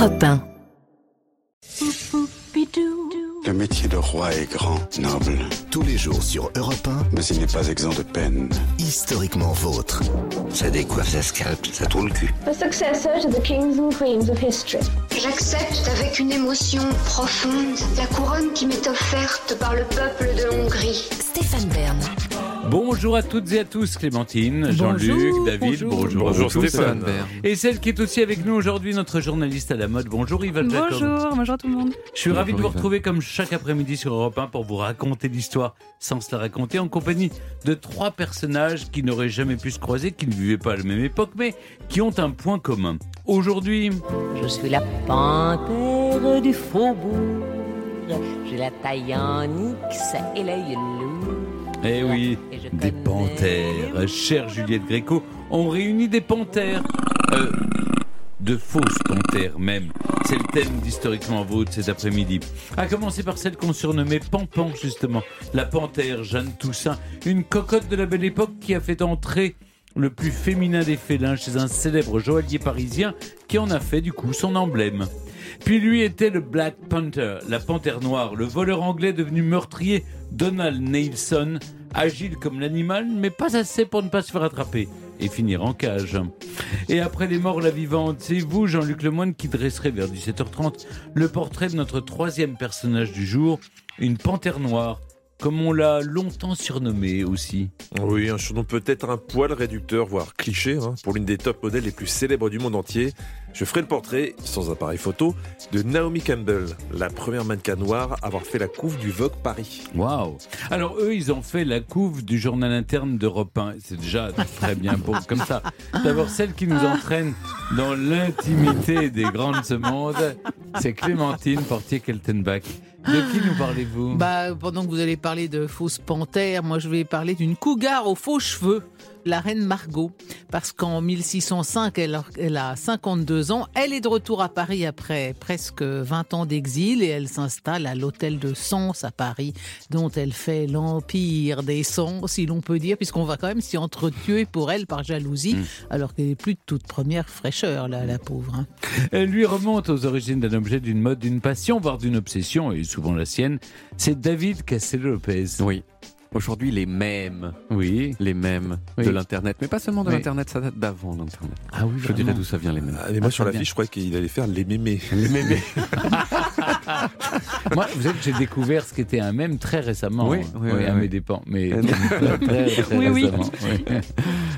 Europe 1. Le métier de roi est grand, noble, Tous les jours sur Europe 1, mais il n'est pas exempt de peine. historiquement vôtre. Ça décoiffe, ça scalpe, ça tourne le cul. The successor to the kings and queens of history. J'accepte avec une émotion profonde la couronne qui m'est offerte par le peuple de Hongrie. Stéphane Bern. Bonjour à toutes et à tous, Clémentine, Jean-Luc, David, bonjour. vous tous. Stéphane. Et celle qui est aussi avec nous aujourd'hui, notre journaliste à la mode. Bonjour Yvan Jacob. Bonjour, bonjour tout le monde. Je suis ravi de vous retrouver comme chaque après-midi sur Europe 1 pour vous raconter l'histoire sans se la raconter en compagnie de trois personnages qui n'auraient jamais pu se croiser, qui ne vivaient pas à la même époque, mais qui ont un point commun. Aujourd'hui, Je suis la panthère du faubourg. J'ai la taille en X et l'œil lourd. Eh oui, des panthères. Chère Juliette Gréco, on réunit des panthères. Euh, de fausses panthères même. C'est le thème d'Historiquement Vôtre cet après-midi. À commencer par celle qu'on surnommait Pampan, justement. La panthère Jeanne Toussaint, une cocotte de la belle époque qui a fait entrer le plus féminin des félins chez un célèbre joaillier parisien qui en a fait du coup son emblème. Puis lui était le Black Panther, la panthère noire, le voleur anglais devenu meurtrier Donald Neilson, agile comme l'animal, mais pas assez pour ne pas se faire attraper et finir en cage. Et après les morts, la vivante, c'est vous, Jean-Luc Lemoine, qui dresserez vers 17h30 le portrait de notre troisième personnage du jour, une panthère noire, comme on l'a longtemps surnommée aussi. Oui, un surnom peut-être un poil réducteur, voire cliché, hein, pour l'une des top modèles les plus célèbres du monde entier. Je ferai le portrait, sans appareil photo, de Naomi Campbell, la première mannequin noire à avoir fait la couve du Vogue Paris. Waouh Alors eux, ils ont fait la couve du journal interne d'Europe 1. C'est déjà très bien pour comme ça. D'abord, celle qui nous entraîne dans l'intimité des grands de ce monde, c'est Clémentine Portier-Keltenbach. De qui nous parlez-vous? Bah, pendant que vous allez parler de fausses panthères, moi je vais parler d'une cougar aux faux cheveux, la reine Margot. Parce qu'en 1605, elle, a- elle a 52 ans. Elle est de retour à Paris après presque 20 ans d'exil et elle s'installe à l'hôtel de Sens à Paris, dont elle fait l'empire des sens, si l'on peut dire, puisqu'on va quand même s'y entretuer pour elle par jalousie, alors qu'elle est plus de toute première fraîcheur, là, la pauvre. hein. Elle lui remonte aux origines d'un objet, d'une mode, d'une passion, voire d'une obsession, et souvent la sienne. C'est David Castello-Lopez. Oui. Aujourd'hui, les mêmes, Oui. les mêmes Oui. de l'Internet. Mais pas seulement de Oui. l'Internet, ça date d'avant l'Internet. Ah oui, Je dirais d'où ça vient, les mêmes. Ah, mais moi, Ah, sur la fiche, je croyais qu'il allait faire les mémés. Les mêmes. Moi, vous savez que j'ai découvert ce qu'était un mème très récemment. Oui, hein. oui, oui, à oui. mes dépens. Mais Euh, très, très Oui, oui. récemment. oui.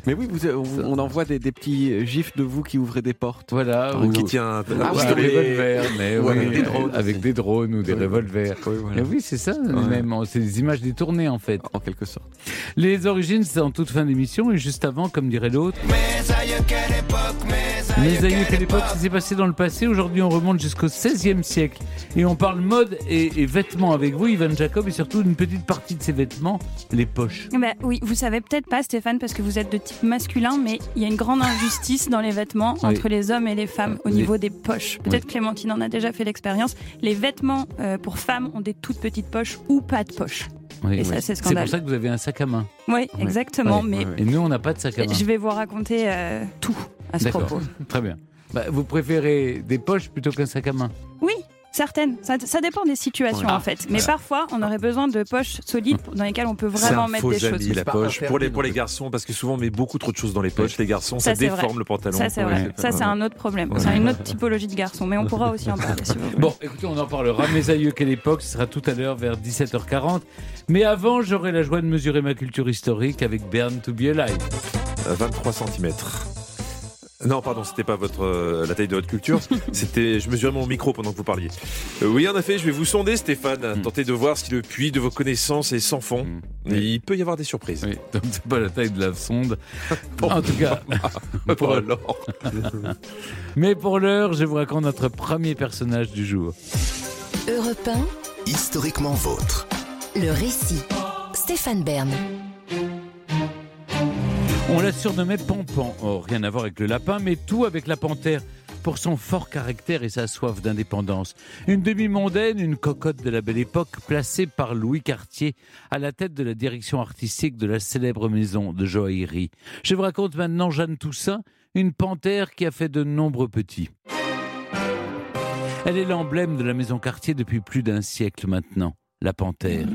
Mais oui, vous, on, on envoie des, des petits gifs de vous qui ouvrez des portes. Voilà. Ou ou- qui tient un, Ah, oui, revolver, mais Ou oui, avec des drones avec des drones ou des Oui, revolvers. Oui, voilà. Et oui, c'est ça, Ouais. même. C'est des images détournées, en fait. En quelque sorte. Les origines, c'est en toute fin d'émission, et juste avant, comme dirait l'autre. Aïeux, quelle époque Ça s'est passé dans le passé. Aujourd'hui, on remonte jusqu'au XVIe siècle. Et on parle mode et, et vêtements avec vous, Ivan Jacob, et surtout une petite partie de ces vêtements, les poches. Bah oui, vous savez peut-être pas Stéphane parce que vous êtes de type masculin, mais il y a une grande injustice dans les vêtements Oui. entre les hommes et les femmes au Les- niveau des poches. Peut-être Oui. Clémentine en a déjà fait l'expérience. Les vêtements euh, pour femmes ont des toutes petites poches ou pas de poches. Oui, Et ça, c'est pour ça que vous avez un sac à main. Oui, exactement. Mais. Et nous, on n'a pas de sac à main. je vais vous raconter euh, tout à ce propos. Très bien. Bah, vous préférez des poches plutôt qu'un sac à main Oui, certaines. Ça, ça dépend des situations en fait. Mais parfois, on aurait besoin de poches solides dans lesquelles on peut vraiment un mettre faux des choses. la poche. Pour les, pour garçons, parce que souvent on met beaucoup trop de choses dans les poches. Les garçons, ça, Ça, c'est vrai. déforme le pantalon. Ça, c'est vrai. Ouais. Ça, c'est un autre problème. C'est une autre typologie de garçon. Mais on pourra aussi en parler si vous voulez. Bon, écoutez, on en parlera. Mes aïeux, quelle époque Ce sera tout à l'heure vers 17h40. Mais avant, j'aurai la joie de mesurer ma culture historique avec Bern to be alive. Euh, 23 cm. Non, pardon, c'était pas votre euh, la taille de votre culture. C'était, je mesurais mon micro pendant que vous parliez. Euh, oui, en effet, je vais vous sonder, Stéphane. Mm. Tenter de voir si le puits de vos connaissances est sans fond. Mm. Et il peut y avoir des surprises. Oui, donc c'est pas la taille de la sonde. En tout cas, pour- mais pour l'heure, je vous raconte notre premier personnage du jour. Europe Historiquement vôtre. 1, le récit. Stéphane Bern. On la surnommait Pampan. Oh, rien à voir avec le lapin, mais tout avec la panthère. Pour son fort caractère et sa soif d'indépendance. Une demi-mondaine, une cocotte de la belle époque, placée par Louis Cartier à la tête de la direction artistique de la célèbre maison de joaillerie. Je vous raconte maintenant Jeanne Toussaint, une panthère qui a fait de nombreux petits. Elle est l'emblème de la maison quartier depuis plus d'un siècle maintenant, la panthère.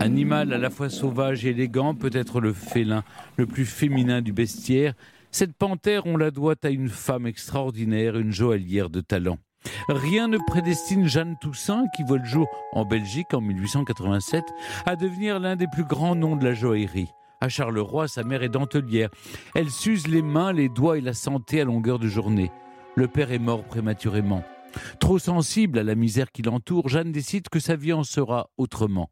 Animal à la fois sauvage et élégant, peut-être le félin le plus féminin du bestiaire, cette panthère, on la doit à une femme extraordinaire, une joaillière de talent. Rien ne prédestine Jeanne Toussaint, qui voit le jour en Belgique en 1887, à devenir l'un des plus grands noms de la joaillerie. À Charleroi, sa mère est dentelière. Elle s'use les mains, les doigts et la santé à longueur de journée. Le père est mort prématurément. Trop sensible à la misère qui l'entoure, Jeanne décide que sa vie en sera autrement.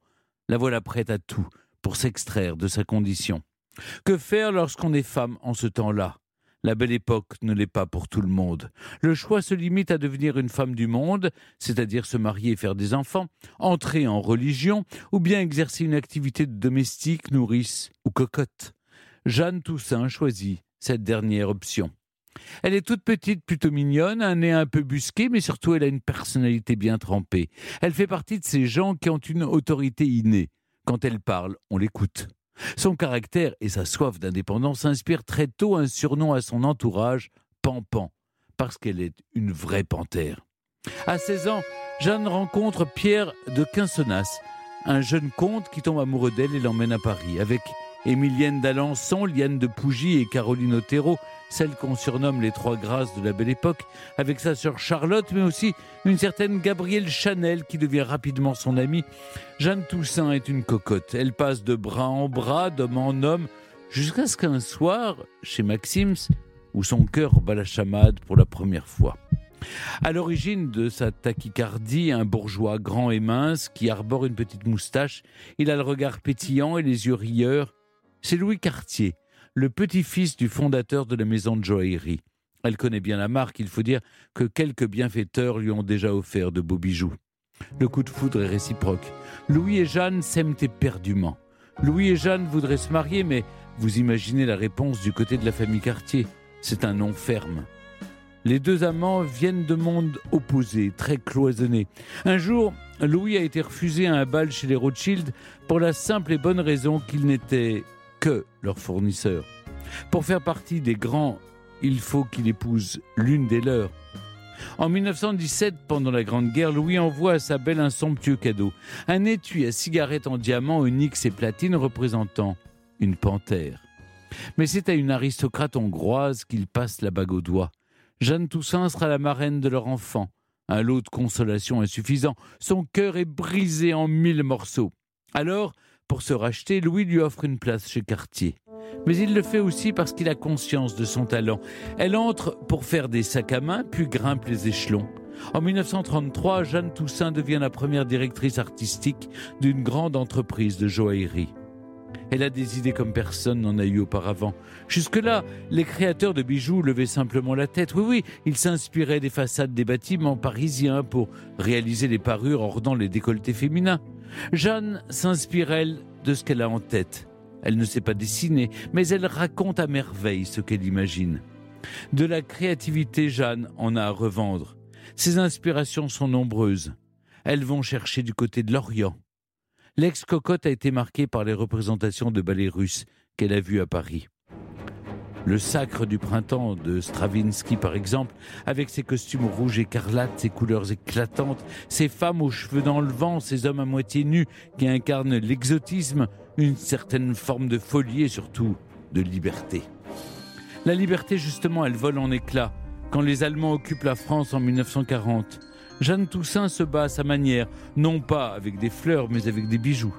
La voilà prête à tout pour s'extraire de sa condition. Que faire lorsqu'on est femme en ce temps-là? La belle époque ne l'est pas pour tout le monde. Le choix se limite à devenir une femme du monde, c'est-à-dire se marier et faire des enfants, entrer en religion, ou bien exercer une activité de domestique, nourrice ou cocotte. Jeanne Toussaint choisit cette dernière option. Elle est toute petite, plutôt mignonne, un nez un peu busqué, mais surtout elle a une personnalité bien trempée. Elle fait partie de ces gens qui ont une autorité innée. Quand elle parle, on l'écoute. Son caractère et sa soif d'indépendance inspirent très tôt un surnom à son entourage, Pampan, parce qu'elle est une vraie panthère. À 16 ans, Jeanne rencontre Pierre de Quinsonnas, un jeune comte qui tombe amoureux d'elle et l'emmène à Paris. Avec Émilienne d'Alençon, Liane de Pougy et Caroline Otero, celle qu'on surnomme les trois grâces de la belle époque, avec sa sœur Charlotte, mais aussi une certaine Gabrielle Chanel qui devient rapidement son amie. Jeanne Toussaint est une cocotte. Elle passe de bras en bras, d'homme en homme, jusqu'à ce qu'un soir, chez Maxims, où son cœur bat la chamade pour la première fois. À l'origine de sa tachycardie, un bourgeois grand et mince qui arbore une petite moustache, il a le regard pétillant et les yeux rieurs. C'est Louis Cartier, le petit-fils du fondateur de la maison de joaillerie. Elle connaît bien la marque, il faut dire que quelques bienfaiteurs lui ont déjà offert de beaux bijoux. Le coup de foudre est réciproque. Louis et Jeanne s'aiment éperdument. Louis et Jeanne voudraient se marier, mais vous imaginez la réponse du côté de la famille Cartier. C'est un non ferme. Les deux amants viennent de mondes opposés, très cloisonnés. Un jour, Louis a été refusé à un bal chez les Rothschild pour la simple et bonne raison qu'il n'était que leur fournisseur. Pour faire partie des grands, il faut qu'il épouse l'une des leurs. En 1917, pendant la Grande Guerre, Louis envoie à sa belle un somptueux cadeau, un étui à cigarettes en diamant, onyx et platine représentant une panthère. Mais c'est à une aristocrate hongroise qu'il passe la bague au doigt. Jeanne Toussaint sera la marraine de leur enfant. Un lot de consolation insuffisant. Son cœur est brisé en mille morceaux. Alors, pour se racheter, Louis lui offre une place chez Cartier. Mais il le fait aussi parce qu'il a conscience de son talent. Elle entre pour faire des sacs à main, puis grimpe les échelons. En 1933, Jeanne Toussaint devient la première directrice artistique d'une grande entreprise de joaillerie. Elle a des idées comme personne n'en a eu auparavant. Jusque-là, les créateurs de bijoux levaient simplement la tête. Oui, oui, ils s'inspiraient des façades des bâtiments parisiens pour réaliser les parures ornant les décolletés féminins. Jeanne s'inspire, elle, de ce qu'elle a en tête. Elle ne sait pas dessiner, mais elle raconte à merveille ce qu'elle imagine. De la créativité, Jeanne en a à revendre. Ses inspirations sont nombreuses. Elles vont chercher du côté de l'Orient. L'ex-cocotte a été marquée par les représentations de ballets russes qu'elle a vues à Paris. Le sacre du printemps de Stravinsky, par exemple, avec ses costumes rouges écarlates, ses couleurs éclatantes, ses femmes aux cheveux dans le vent, ces hommes à moitié nus qui incarnent l'exotisme, une certaine forme de folie et surtout de liberté. La liberté, justement, elle vole en éclats quand les Allemands occupent la France en 1940. Jeanne Toussaint se bat à sa manière, non pas avec des fleurs, mais avec des bijoux.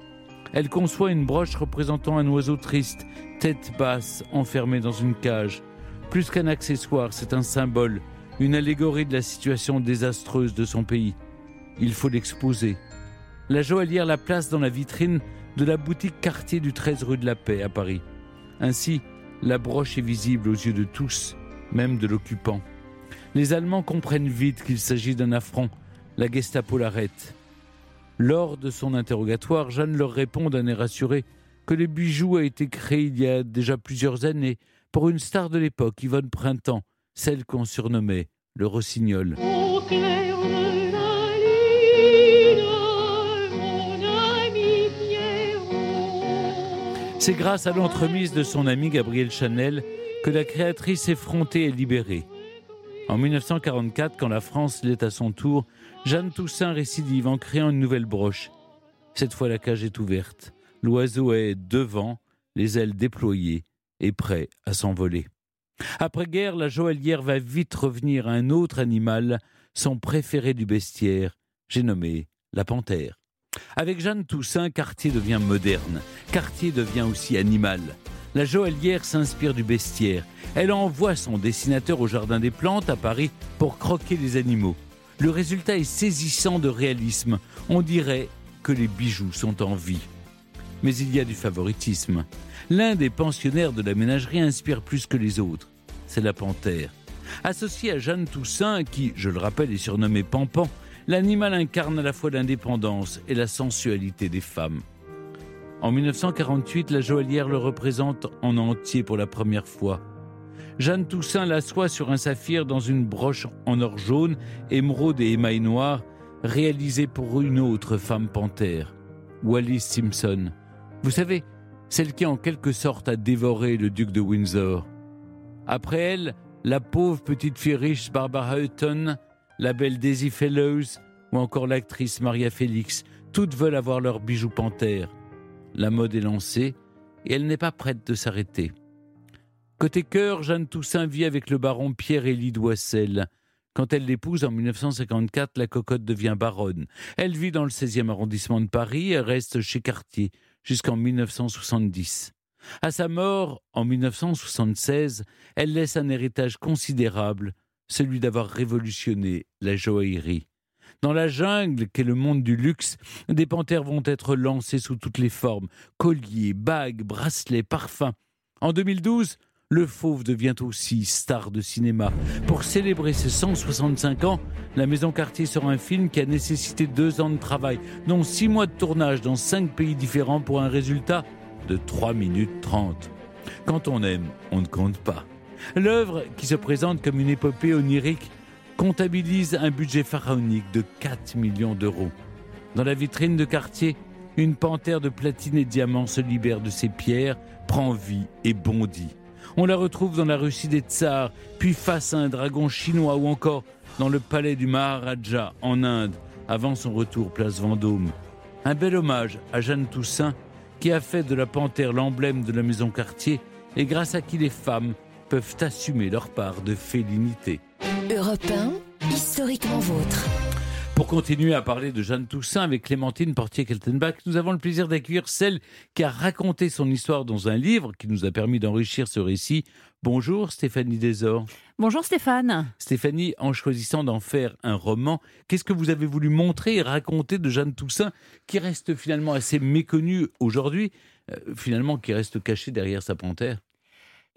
Elle conçoit une broche représentant un oiseau triste, tête basse, enfermé dans une cage. Plus qu'un accessoire, c'est un symbole, une allégorie de la situation désastreuse de son pays. Il faut l'exposer. La joaillière la place dans la vitrine de la boutique quartier du 13 rue de la Paix à Paris. Ainsi, la broche est visible aux yeux de tous, même de l'occupant. Les Allemands comprennent vite qu'il s'agit d'un affront. La Gestapo l'arrête. Lors de son interrogatoire, Jeanne leur répond d'un air assuré que le bijou a été créé il y a déjà plusieurs années pour une star de l'époque, Yvonne Printemps, celle qu'on surnommait le Rossignol. C'est grâce à l'entremise de son ami Gabriel Chanel que la créatrice effrontée est libérée. En 1944, quand la France l'est à son tour, Jeanne Toussaint récidive en créant une nouvelle broche. Cette fois, la cage est ouverte. L'oiseau est devant, les ailes déployées et prêt à s'envoler. Après-guerre, la joaillière va vite revenir à un autre animal, son préféré du bestiaire. J'ai nommé la panthère. Avec Jeanne Toussaint, Cartier devient moderne. Cartier devient aussi animal. La joaillière s'inspire du bestiaire. Elle envoie son dessinateur au Jardin des Plantes à Paris pour croquer les animaux. Le résultat est saisissant de réalisme. On dirait que les bijoux sont en vie. Mais il y a du favoritisme. L'un des pensionnaires de la ménagerie inspire plus que les autres. C'est la panthère. Associé à Jeanne Toussaint, qui, je le rappelle, est surnommée Pampan, l'animal incarne à la fois l'indépendance et la sensualité des femmes. En 1948, la joaillière le représente en entier pour la première fois. Jeanne Toussaint l'assoit sur un saphir dans une broche en or jaune, émeraude et émail noir, réalisée pour une autre femme panthère, Wallis Simpson. Vous savez, celle qui en quelque sorte a dévoré le duc de Windsor. Après elle, la pauvre petite fille riche Barbara Hutton, la belle Daisy Fellows ou encore l'actrice Maria Félix, toutes veulent avoir leur bijou panthère. La mode est lancée et elle n'est pas prête de s'arrêter. Côté cœur, Jeanne Toussaint vit avec le baron Pierre-Élie Doissel. Quand elle l'épouse en 1954, la cocotte devient baronne. Elle vit dans le 16e arrondissement de Paris et reste chez Cartier jusqu'en 1970. À sa mort, en 1976, elle laisse un héritage considérable, celui d'avoir révolutionné la joaillerie. Dans la jungle qu'est le monde du luxe, des panthères vont être lancées sous toutes les formes colliers, bagues, bracelets, parfums. En 2012, le fauve devient aussi star de cinéma. Pour célébrer ses 165 ans, la Maison Cartier sort un film qui a nécessité deux ans de travail, dont six mois de tournage dans cinq pays différents pour un résultat de 3 minutes 30. Quand on aime, on ne compte pas. L'œuvre, qui se présente comme une épopée onirique, comptabilise un budget pharaonique de 4 millions d'euros. Dans la vitrine de Cartier, une panthère de platine et diamants se libère de ses pierres, prend vie et bondit. On la retrouve dans la Russie des Tsars, puis face à un dragon chinois ou encore dans le palais du Maharaja en Inde, avant son retour place Vendôme. Un bel hommage à Jeanne Toussaint, qui a fait de la panthère l'emblème de la maison Cartier et grâce à qui les femmes peuvent assumer leur part de félinité. Europe 1, historiquement vôtre. Pour continuer à parler de Jeanne Toussaint avec Clémentine Portier-Keltenbach, nous avons le plaisir d'accueillir celle qui a raconté son histoire dans un livre qui nous a permis d'enrichir ce récit. Bonjour Stéphanie Desor. Bonjour Stéphane. Stéphanie, en choisissant d'en faire un roman, qu'est-ce que vous avez voulu montrer et raconter de Jeanne Toussaint qui reste finalement assez méconnue aujourd'hui, euh, finalement qui reste cachée derrière sa panthère?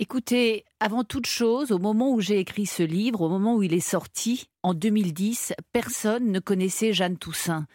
Écoutez, avant toute chose, au moment où j'ai écrit ce livre, au moment où il est sorti, en 2010, personne ne connaissait Jeanne Toussaint.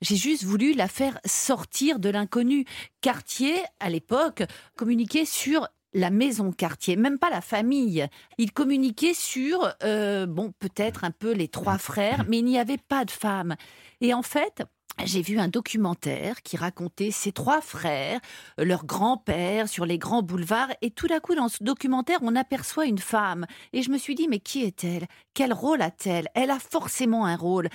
J'ai juste voulu la faire sortir de l'inconnu. Cartier, à l'époque, communiquait sur la maison Cartier, même pas la famille. Il communiquait sur, euh, bon, peut-être un peu les trois frères, mais il n'y avait pas de femme. Et en fait, j'ai vu un documentaire qui racontait ces trois frères, leur grand-père sur les grands boulevards, et tout d'un coup, dans ce documentaire, on aperçoit une femme. Et je me suis dit, mais qui est-elle? Quel rôle a-t-elle? Elle a forcément un rôle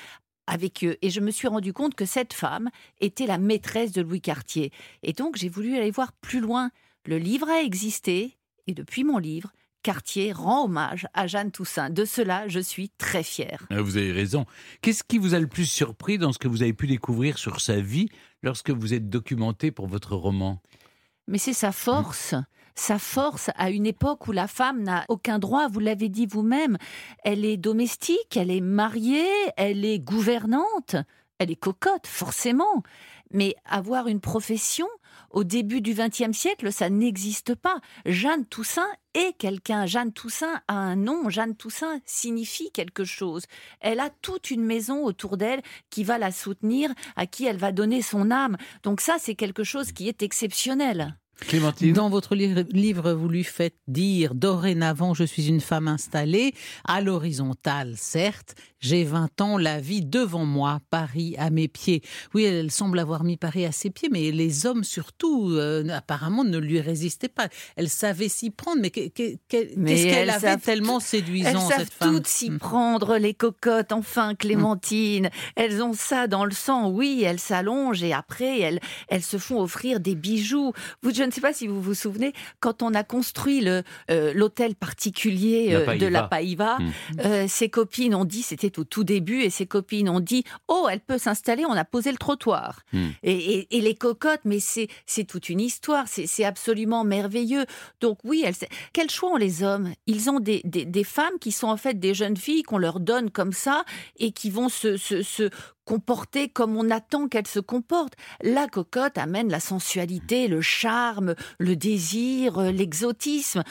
avec eux. Et je me suis rendu compte que cette femme était la maîtresse de Louis Cartier. Et donc, j'ai voulu aller voir plus loin. Le livre a existé, et depuis mon livre, Cartier rend hommage à Jeanne Toussaint. De cela, je suis très fière. Ah, Vous avez raison. Qu'est-ce qui vous a le plus surpris dans ce que vous avez pu découvrir sur sa vie lorsque vous êtes documenté pour votre roman? Mais c'est sa force. Sa force à une époque où la femme n'a aucun droit, vous l'avez dit vous-même. Elle est domestique, elle est mariée, elle est gouvernante, elle est cocotte, forcément. Mais avoir une profession, au début du XXe siècle, ça n'existe pas. Jeanne Toussaint est quelqu'un. Jeanne Toussaint a un nom. Jeanne Toussaint signifie quelque chose. Elle a toute une maison autour d'elle qui va la soutenir, à qui elle va donner son âme. Donc ça, c'est quelque chose qui est exceptionnel. Clémentine Dans votre li- livre, vous lui faites dire Dorénavant, je suis une femme installée, à l'horizontale, certes. J'ai 20 ans, la vie devant moi, Paris à mes pieds. Oui, elle semble avoir mis Paris à ses pieds, mais les hommes surtout, euh, apparemment, ne lui résistaient pas. Elle savait s'y prendre, mais que- que- que- Mais qu'est-ce qu'elle elles avait savent- tellement Elles séduisant, savent cette femme toutes s'y Mm. prendre, les cocottes, enfin, Clémentine. Elles ont ça dans le sang, oui, elles s'allongent et après, elles, elles se font offrir des bijoux. Vous, je ne sais pas si vous vous souvenez, quand on a construit euh, l'hôtel particulier La euh, de la Païva. Païva, Mm. euh, ses copines ont dit, c'était au tout début, et ses copines ont dit, oh, elle peut s'installer, on a posé le trottoir. Hmm. Et, et- et les cocottes, mais c'est toute une histoire, c'est c'est absolument merveilleux. Donc oui, elles, quel choix ont les hommes? Ils ont des, des, des femmes qui sont en fait des jeunes filles qu'on leur donne comme ça et qui vont se, se, se comporter comme on attend qu'elles se comportent. La cocotte amène la sensualité, le charme, le désir, euh, l'exotisme.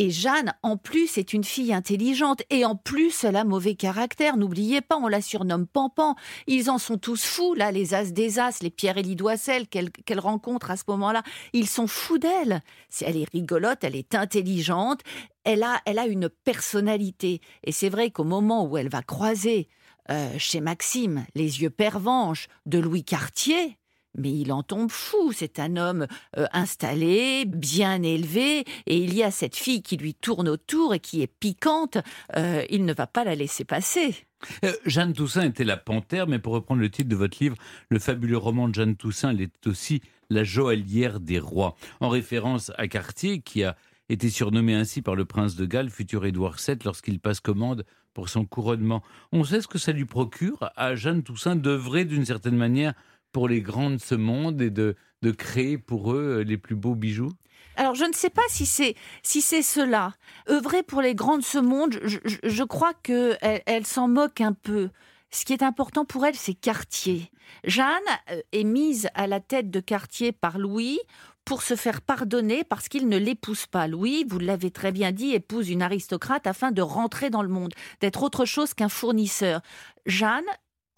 Et Jeanne, en plus, est une fille intelligente. Et en plus, elle a mauvais caractère. N'oubliez pas, on la surnomme Pampan. Ils en sont tous fous, là, les as des as, les Pierre et Lidoissel qu'elle qu'elle rencontre à ce moment-là. Ils sont fous d'elle. Elle est rigolote, elle est intelligente, elle a, elle a une personnalité. Et c'est vrai qu'au moment où elle va croiser euh, chez Maxime les yeux pervenches de Louis Cartier, mais il en tombe fou. C'est un homme euh, installé, bien élevé, et il y a cette fille qui lui tourne autour et qui est piquante. Euh, il ne va pas la laisser passer. Jeanne Toussaint était la panthère, mais pour reprendre le titre de votre livre, le fabuleux roman de Jeanne Toussaint, elle est aussi la joaillière des rois, en référence à Cartier, qui a été surnommé ainsi par le prince de Galles, futur Édouard VII, lorsqu'il passe commande pour son couronnement. On sait ce que ça lui procure à Jeanne Toussaint d'œuvrer d'une certaine manière pour les grands de ce monde et de, créer pour eux euh, les plus beaux bijoux? Alors, je ne sais pas si c'est si c'est cela. Œuvrer pour les grands de ce monde, je, crois que elle, elle s'en moque un peu. Ce qui est important pour elle, c'est Cartier. Jeanne euh, est mise à la tête de Cartier par Louis pour se faire pardonner parce qu'il ne l'épouse pas. Louis, vous l'avez très bien dit, épouse une aristocrate afin de rentrer dans le monde, d'être autre chose qu'un fournisseur. Jeanne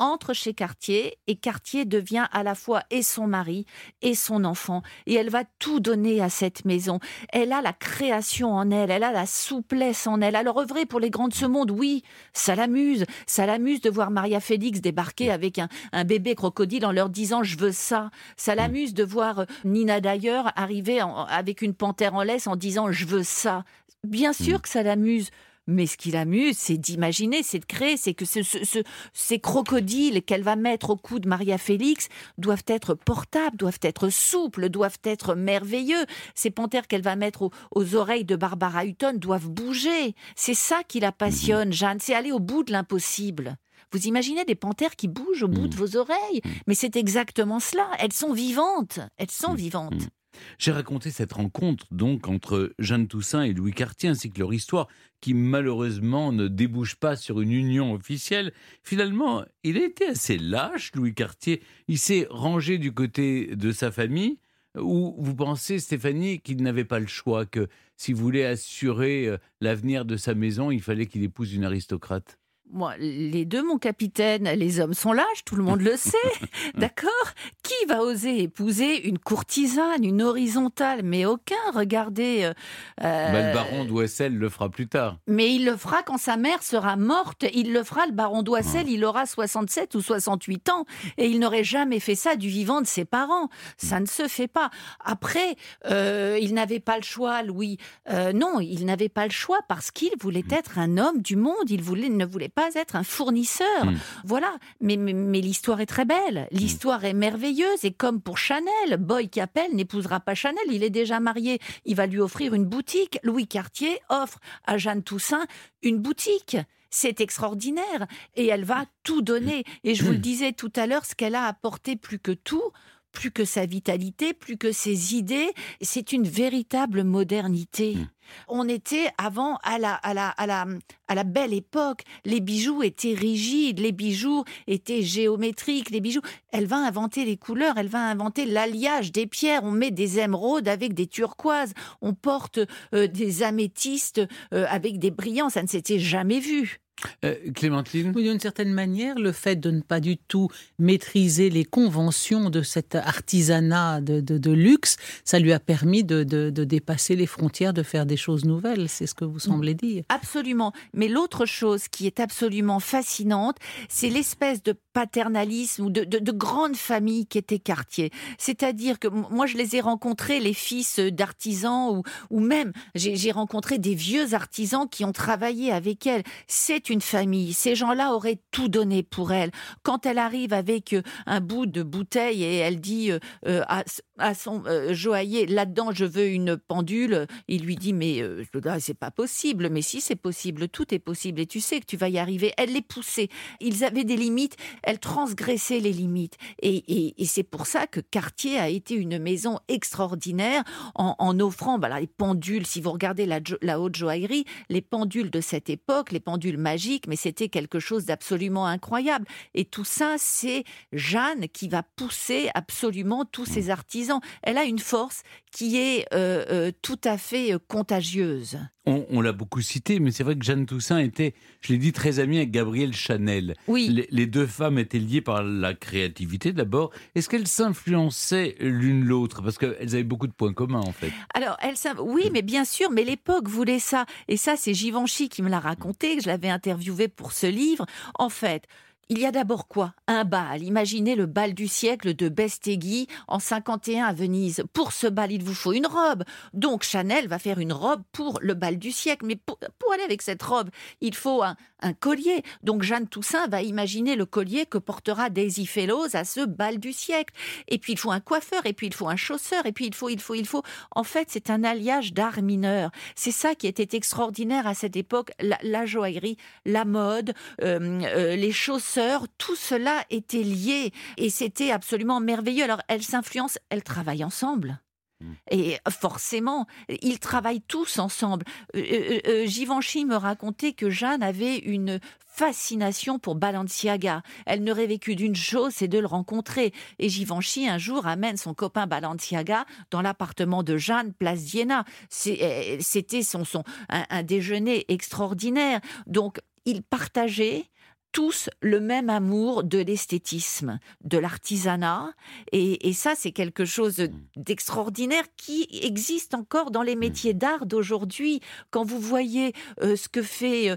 entre chez Cartier et Cartier devient à la fois et son mari et son enfant et elle va tout donner à cette maison. Elle a la création en elle, elle a la souplesse en elle. Alors œuvrer pour les grands de ce monde, oui, ça l'amuse, ça l'amuse de voir Maria Félix débarquer avec un, un bébé crocodile en leur disant je veux ça. Ça l'amuse de voir euh, Nina d'ailleurs arriver en- avec une panthère en laisse en disant je veux ça. Bien sûr que ça l'amuse. Mais ce qui l'amuse, c'est d'imaginer, c'est de créer, c'est que ce- ce- ce- ces crocodiles qu'elle va mettre au cou de Maria Félix doivent être portables, doivent être souples, doivent être merveilleux. Ces panthères qu'elle va mettre aux, aux oreilles de Barbara Hutton doivent bouger. C'est ça qui la passionne, Jeanne, c'est aller au bout de l'impossible. Vous imaginez des panthères qui bougent au bout de vos oreilles? Mais c'est exactement cela. Elles sont vivantes. Elles sont vivantes. J'ai raconté cette rencontre donc entre Jeanne Toussaint et Louis Cartier ainsi que leur histoire qui malheureusement ne débouche pas sur une union officielle. Finalement, il a été assez lâche, Louis Cartier. Il s'est rangé du côté de sa famille. Ou vous pensez, Stéphanie, qu'il n'avait pas le choix, que s'il voulait assurer euh, l'avenir de sa maison, il fallait qu'il épouse une aristocrate? Moi, les deux, mon capitaine, les hommes sont lâches, tout le monde le sait, d'accord? Qui va oser épouser une courtisane, une horizontale? Mais aucun, regardez. euh, Bah, euh, Le baron d'Ouessel le fera plus tard. Mais il le fera quand sa mère sera morte. Il le fera, le baron d'Oissel, il aura 67 ou 68 ans. Et il n'aurait jamais fait ça du vivant de ses parents. Ça ne se fait pas. Après, euh, il n'avait pas le choix, Louis. Euh, non, il n'avait pas le choix parce qu'il voulait être un homme du monde. Il voulait, ne voulait pas être un fournisseur. Mm. Voilà. Mais, mais, mais l'histoire est très belle. L'histoire est merveilleuse. Et comme pour Chanel, Boy Capel n'épousera pas Chanel. Il est déjà marié. Il va lui offrir une boutique. Louis Cartier offre à Jeanne Toussaint une boutique. C'est extraordinaire. Et elle va tout donner. Et je vous le disais tout à l'heure, ce qu'elle a apporté plus que tout, plus que sa vitalité, plus que ses idées, c'est une véritable modernité. On était avant à la, à, la, à, la, à la belle époque. Les bijoux étaient rigides, les bijoux étaient géométriques, les bijoux. Elle va inventer les couleurs, elle va inventer l'alliage des pierres. On met des émeraudes avec des turquoises, on porte euh, des améthystes euh, avec des brillants. Ça ne s'était jamais vu. Euh, Clémentine Oui, d'une certaine manière, le fait de ne pas du tout maîtriser les conventions de cet artisanat de, de- de luxe, ça lui a permis de, de- de dépasser les frontières, de faire des choses nouvelles. C'est ce que vous semblez dire. Absolument. Mais l'autre chose qui est absolument fascinante, c'est l'espèce de paternalisme ou de, de, de grande famille qu'était Cartier. C'est-à-dire que moi, je les ai rencontrés, les fils d'artisans, ou, ou même j'ai j'ai rencontré des vieux artisans qui ont travaillé avec elle. C'est une famille. Ces gens-là auraient tout donné pour elle. Quand elle arrive avec euh, un bout de bouteille et elle dit euh, euh, à son euh, joaillier, là-dedans, je veux une pendule, il lui dit, mais euh, c'est pas possible. Mais si, c'est possible. Tout est possible. Et tu sais que tu vas y arriver. Elle les poussait. Ils avaient des limites. Elle transgressait les limites. Et, et- et c'est pour ça que Cartier a été une maison extraordinaire en, en offrant là, les pendules. Si vous regardez la, la haute joaillerie, les pendules de cette époque, les pendules magiques, mais c'était quelque chose d'absolument incroyable. Et tout ça, c'est Jeanne qui va pousser absolument tous ces artisans. Elle a une force qui est euh, euh, tout à fait euh, contagieuse. On, on l'a beaucoup cité, mais c'est vrai que Jeanne Toussaint était, je l'ai dit, très amie avec Gabrielle Chanel. Oui. Les, les deux femmes étaient liées par la créativité d'abord. Est-ce qu'elles s'influençaient l'une l'autre? Parce qu'elles avaient beaucoup de points communs en fait. Alors, elle, ça, oui, mais bien sûr, mais l'époque voulait ça. Et ça, c'est Givenchy qui me l'a raconté, que je l'avais interviewé pour ce livre. En fait, il y a d'abord quoi? Un bal. Imaginez le bal du siècle de Bestegui en 51 à Venise. Pour ce bal, il vous faut une robe. Donc Chanel va faire une robe pour le bal du siècle. Mais pour, aller avec cette robe, il faut un, collier. Donc Jeanne Toussaint va imaginer le collier que portera Daisy Fellows à ce bal du siècle. Et puis il faut un coiffeur, et puis il faut un chausseur, et puis il faut, il faut, il faut. En fait, c'est un alliage d'art mineur. C'est ça qui était extraordinaire à cette époque. La, joaillerie, la mode, euh, euh, les tout cela était lié. Et c'était absolument merveilleux. Alors elles s'influencent, elles travaillent ensemble. Et forcément, ils travaillent tous ensemble. Euh, euh, euh, Givenchy me racontait que Jeanne avait une fascination pour Balenciaga. Elle ne rêvait que d'une chose, c'est de le rencontrer. Et Givenchy, un jour, amène son copain Balenciaga dans l'appartement de Jeanne, place Diana. Euh, C'était son, son, un, un déjeuner extraordinaire. Donc, ils partageaient tous le même amour de l'esthétisme, de l'artisanat. Et, et ça, c'est quelque chose d'extraordinaire qui existe encore dans les métiers d'art d'aujourd'hui. Quand vous voyez euh, ce que fait euh,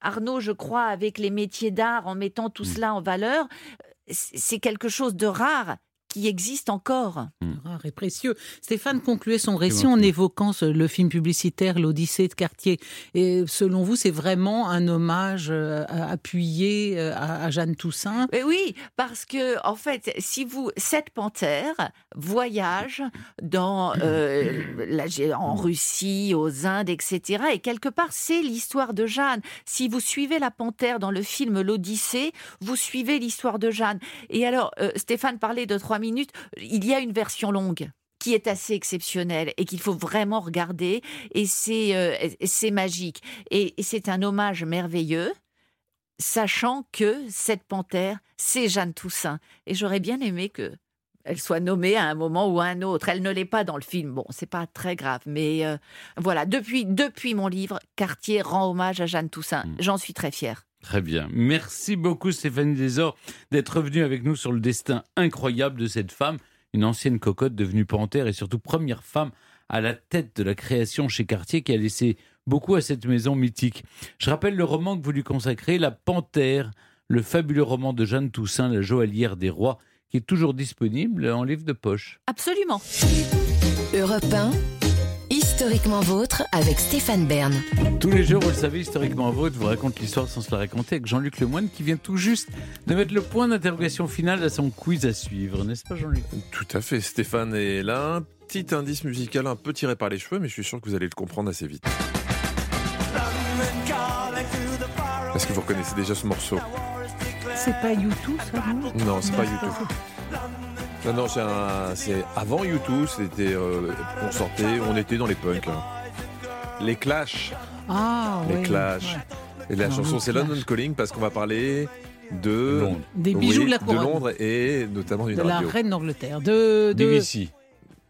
Arnaud, je crois, avec les métiers d'art en mettant tout cela en valeur, euh, c'est quelque chose de rare qui existe encore. Rare et précieux. Stéphane concluait son récit en évoquant ce- le film publicitaire L'Odyssée de Cartier. Et selon vous, c'est vraiment un hommage euh, appuyé euh, à, à Jeanne Toussaint? Mais oui, parce que en fait, si vous cette panthère voyage dans euh, la- en Russie, aux Indes, etc. Et quelque part, c'est l'histoire de Jeanne. Si vous suivez la panthère dans le film L'Odyssée, vous suivez l'histoire de Jeanne. Et alors, euh, Stéphane parlait de trois minutes. Il y a une version longue qui est assez exceptionnelle et qu'il faut vraiment regarder. Et c'est euh, c'est magique. Et, et c'est un hommage merveilleux sachant que cette panthère, c'est Jeanne Toussaint. Et j'aurais bien aimé que elle soit nommée à un moment ou à un autre. Elle ne l'est pas dans le film. Bon, c'est pas très grave, mais euh, voilà. Depuis, depuis mon livre, Cartier rend hommage à Jeanne Toussaint. J'en suis très fière. Très bien. Merci beaucoup Stéphanie Desor d'être venue avec nous sur le destin incroyable de cette femme, une ancienne cocotte devenue panthère et surtout première femme à la tête de la création chez Cartier qui a laissé beaucoup à cette maison mythique. Je rappelle le roman que vous lui consacrez, La Panthère, le fabuleux roman de Jeanne Toussaint, la joaillière des rois, qui est toujours disponible en livre de poche. Absolument. Europe 1, historiquement vôtre avec Stéphane Bern. Tous les jours, vous le savez, historiquement vôtre vous raconte l'histoire sans se la raconter avec Jean-Luc Lemoine qui vient tout juste de mettre le point d'interrogation final à son quiz à suivre, n'est-ce pas Jean-Luc? Tout à fait, Stéphane est là. Un petit indice musical un peu tiré par les cheveux, mais je suis sûr que vous allez le comprendre assez vite. Est-ce que vous reconnaissez déjà ce morceau? C'est pas YouTube, ça non? Non, c'est pas YouTube. Non, non, c'est un- c'est avant YouTube, c'était, euh, on sortait, on était dans les punks. là. Les Clash, Ah, les ouais, Clash. ouais. Et la Non, chanson c'est Clash. London Calling parce qu'on va parler de Londres. Des bijoux de la couronne. Londres et notamment d'une De la reine d'Angleterre. De, de... BBC.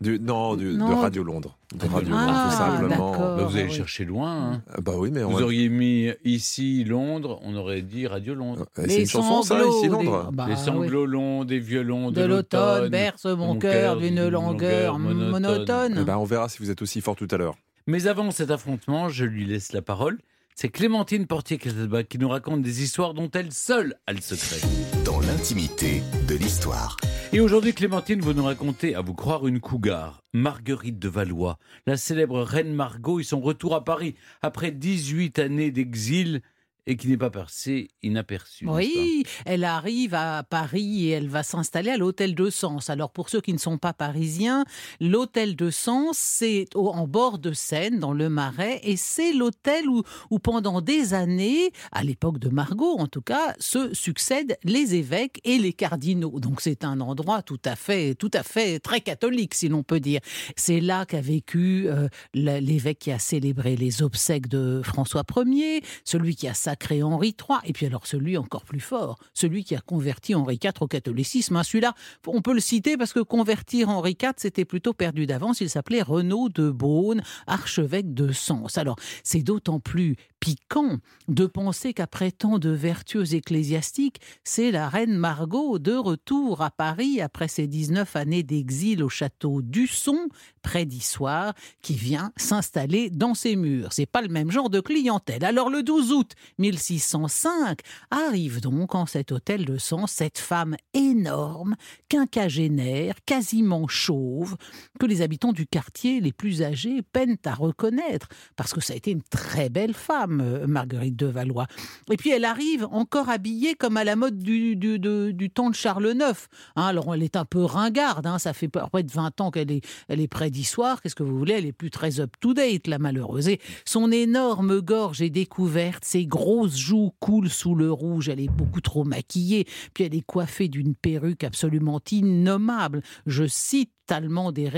Du, non, du- de. Radio Londres. De Radio Ah, Londres, tout simplement. Bah, vous allez oui. chercher loin. hein. Ah Bah oui, mais on Vous auriez mis ici Londres, on aurait dit Radio Londres. Eh, c'est une chanson, ça, ici, des- Londres. Bah, les oui. sanglots longs des violons de, De l'automne, berce mon cœur d'une longueur monotone. Eh ben, on verra si vous êtes aussi fort tout à l'heure. Mais avant cet affrontement, je lui laisse la parole. C'est Clémentine Portier-Castelbach qui nous raconte des histoires dont elle seule a le secret. Dans l'intimité de l'histoire. Et aujourd'hui, Clémentine, vous nous racontez, à vous croire, une cougar, Marguerite de Valois, la célèbre reine Margot et son retour à Paris après 18 années d'exil et qui n'est pas passé inaperçu. n'est-ce Oui, elle arrive à Paris et elle va s'installer à l'hôtel de Sens. Alors pour ceux qui ne sont pas parisiens, l'hôtel de Sens, c'est en bord de Seine, dans le Marais, et c'est l'hôtel où, pendant des années, à l'époque de Margot en tout cas, se succèdent les évêques et les cardinaux. Donc c'est un endroit tout à fait, tout à fait très catholique, si l'on peut dire. C'est là qu'a vécu euh, l'évêque qui a célébré les obsèques de François Ier, celui qui a Henri III, et puis alors celui encore plus fort, celui qui a converti Henri IV au catholicisme. Hein, Celui-là, on peut le citer parce que convertir Henri IV, c'était plutôt perdu d'avance. Il s'appelait Renaud de Beaune, archevêque de Sens. Alors, c'est d'autant plus piquant de penser qu'après tant de vertueux ecclésiastiques, c'est la reine Margot de retour à Paris après ses 19 années d'exil au château d'Usson, près d'Issoire, qui vient s'installer dans ses murs. C'est pas le même genre de clientèle. Alors le 12 août 1605 arrive donc en cet hôtel de Sens cette femme énorme, quinquagénaire, quasiment chauve, que les habitants du quartier les plus âgés peinent à reconnaître, parce que ça a été une très belle femme, euh, Marguerite de Valois. Et puis elle arrive encore habillée comme à la mode du, du, temps de Charles IX. Hein, alors elle est un peu ringarde, hein, ça fait près de 20 ans qu'elle est, elle d'Histoire, qu'est-ce que vous voulez, elle est plus très up-to-date, la malheureuse. Son énorme gorge est découverte, ses grosses joues coulent sous le rouge, elle est beaucoup trop maquillée, puis elle est coiffée d'une perruque absolument innommable. Je cite Tallement des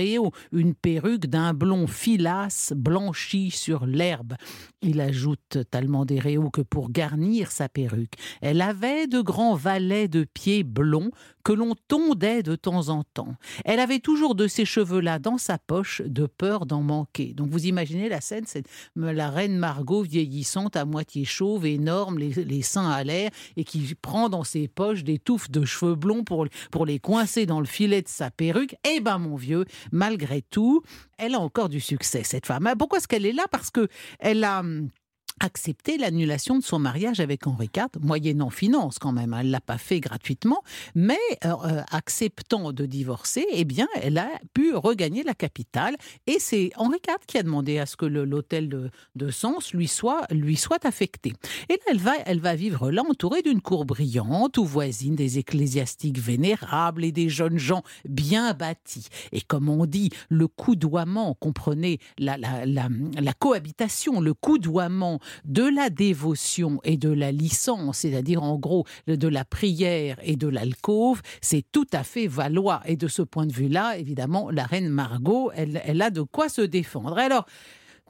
une perruque d'un blond filasse blanchi sur l'herbe. Il ajoute Tallement des Réaux que pour garnir sa perruque, elle avait de grands valets de pieds blonds que l'on tondait de temps en temps. Elle avait toujours de ces cheveux-là dans sa poche de peur d'en manquer. Donc vous imaginez la scène, c'est la reine Margot vieillissante, à moitié chauve, énorme, les, les seins à l'air, et qui prend dans ses poches des touffes de cheveux blonds pour, pour les coincer dans le filet de sa perruque. Eh ben mon vieux, malgré tout, elle a encore du succès, cette femme. Ah, Pourquoi est-ce qu'elle est là? Parce que elle a hum, accepté l'annulation de son mariage avec Henri IV, moyennant finance quand même, hein, elle l'a pas fait gratuitement, mais euh, euh, acceptant de divorcer, eh bien, elle a pu regagner la capitale, et c'est Henri IV qui a demandé à ce que l'hôtel de, Sens lui soit, lui soit affecté. Et elle va, elle va vivre là, entourée d'une cour brillante, où voisine des ecclésiastiques vénérables et des jeunes gens bien bâtis. Et comme on dit, le coudoiement, comprenez la, la, la cohabitation, le coudoiement de la dévotion et de la licence, c'est-à-dire en gros de la prière et de l'alcôve, c'est tout à fait valois. Et de ce point de vue-là, évidemment, la reine Margot, elle, elle a de quoi se défendre. Alors,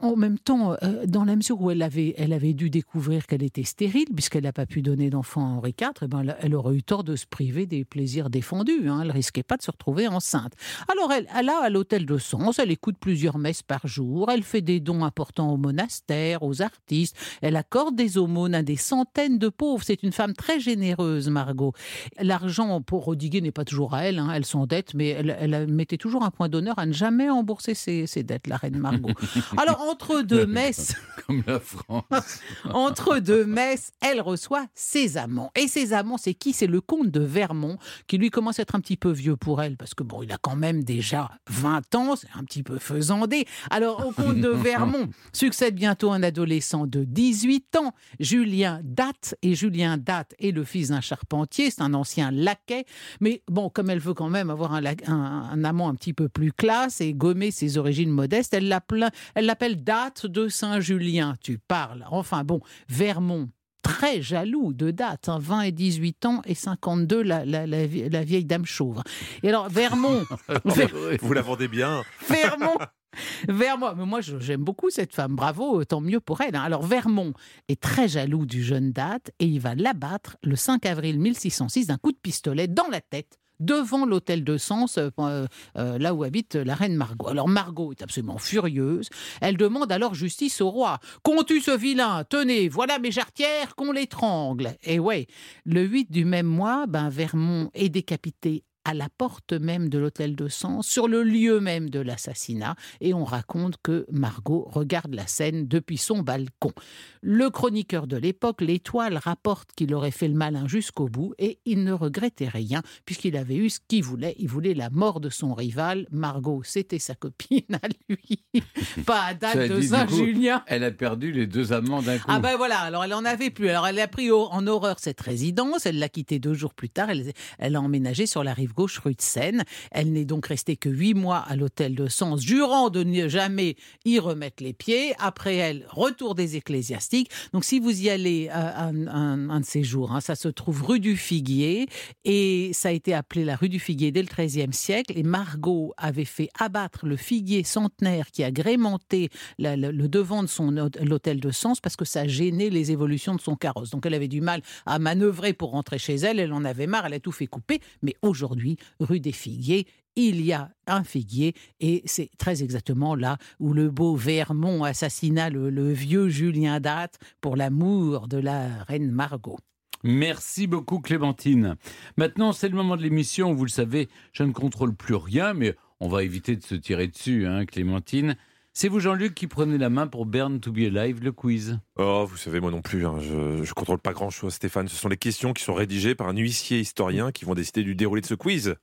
en même temps, euh, dans la mesure où elle avait, elle avait dû découvrir qu'elle était stérile, puisqu'elle n'a pas pu donner d'enfant à Henri IV, eh ben, elle, aurait eu tort de se priver des plaisirs défendus. Hein. Elle risquait pas de se retrouver enceinte. Alors, elle, elle a à l'hôtel de Sens, elle écoute plusieurs messes par jour, elle fait des dons importants au monastère, aux artistes, elle accorde des aumônes à des centaines de pauvres. C'est une femme très généreuse, Margot. L'argent pour Rodiguer n'est pas toujours à elle, hein. elle s'endette, mais elle, elle mettait toujours un point d'honneur à ne jamais rembourser ses, ses dettes, la reine Margot. Alors, entre deux messes, Comme la France. entre deux messes, elle reçoit ses amants. Et ses amants, c'est qui? C'est le comte de Vermont, qui lui commence à être un petit peu vieux pour elle, parce que bon, il a quand même déjà 20 ans, c'est un petit peu faisandé. Alors, au comte de Vermont succède bientôt un adolescent de 18 ans, Julien Date. Et Julien Date est le fils d'un charpentier, c'est un ancien laquais. Mais bon, comme elle veut quand même avoir un- un amant un petit peu plus classe et gommer ses origines modestes, elle l'appelle Date de Saint-Julien. Tu parles. Enfin bon, Vermont. Très jaloux de date, hein, 20 et 18 ans et 52 la, la, la, vie- la vieille dame chauve. Et alors Vermont, Vous la vendez bien. Vermont. Vermont, mais moi j'aime beaucoup cette femme, bravo, tant mieux pour elle. hein. Alors Vermont est très jaloux du jeune date et il va l'abattre le 5 avril 1606 d'un coup de pistolet dans la tête devant l'hôtel de Sens, euh, euh, là où habite la reine Margot. Alors Margot est absolument furieuse. Elle demande alors justice au roi. Qu'on tue ce vilain? Tenez, voilà mes jarretières, qu'on l'étrangle. Et ouais, le 8 du même mois, ben, Vermont est décapité à la porte même de l'hôtel de Sens, sur le lieu même de l'assassinat, et on raconte que Margot regarde la scène depuis son balcon. Le chroniqueur de l'époque, l'Étoile, rapporte qu'il aurait fait le malin jusqu'au bout, et il ne regrettait rien, puisqu'il avait eu ce qu'il voulait. Il voulait la mort de son rival. Margot, c'était sa copine à lui. Pas à date de Saint-Julien. Elle a perdu les deux amants d'un coup. Ah ben voilà, alors elle en avait plus. Alors elle a pris en horreur cette résidence, elle l'a quittée deux jours plus tard, elle, elle a emménagé sur la rive gauche rue de Seine. Elle n'est donc restée que huit mois à l'hôtel de Sens, jurant de ne jamais y remettre les pieds. Après elle, retour des ecclésiastiques. Donc si vous y allez un, un, de ces jours, hein, ça se trouve rue du Figuier et ça a été appelé la rue du Figuier dès le XIIIe siècle. Et Margot avait fait abattre le figuier centenaire qui agrémentait le, le devant de son l'hôtel de Sens parce que ça gênait les évolutions de son carrosse. Donc elle avait du mal à manœuvrer pour rentrer chez elle. Elle en avait marre. Elle a tout fait couper. Mais aujourd'hui rue des Figuiers, il y a un figuier et c'est très exactement là où le beau Vermont assassina le, vieux Julien Date pour l'amour de la reine Margot. Merci beaucoup Clémentine. Maintenant c'est le moment de l'émission, vous le savez, je ne contrôle plus rien mais on va éviter de se tirer dessus, hein, Clémentine. C'est vous, Jean-Luc, qui prenez la main pour Burn to be Alive, le quiz Oh, vous savez, moi non plus. Hein. Je ne contrôle pas grand-chose, Stéphane. Ce sont les questions qui sont rédigées par un huissier historien qui vont décider du déroulé de ce quiz.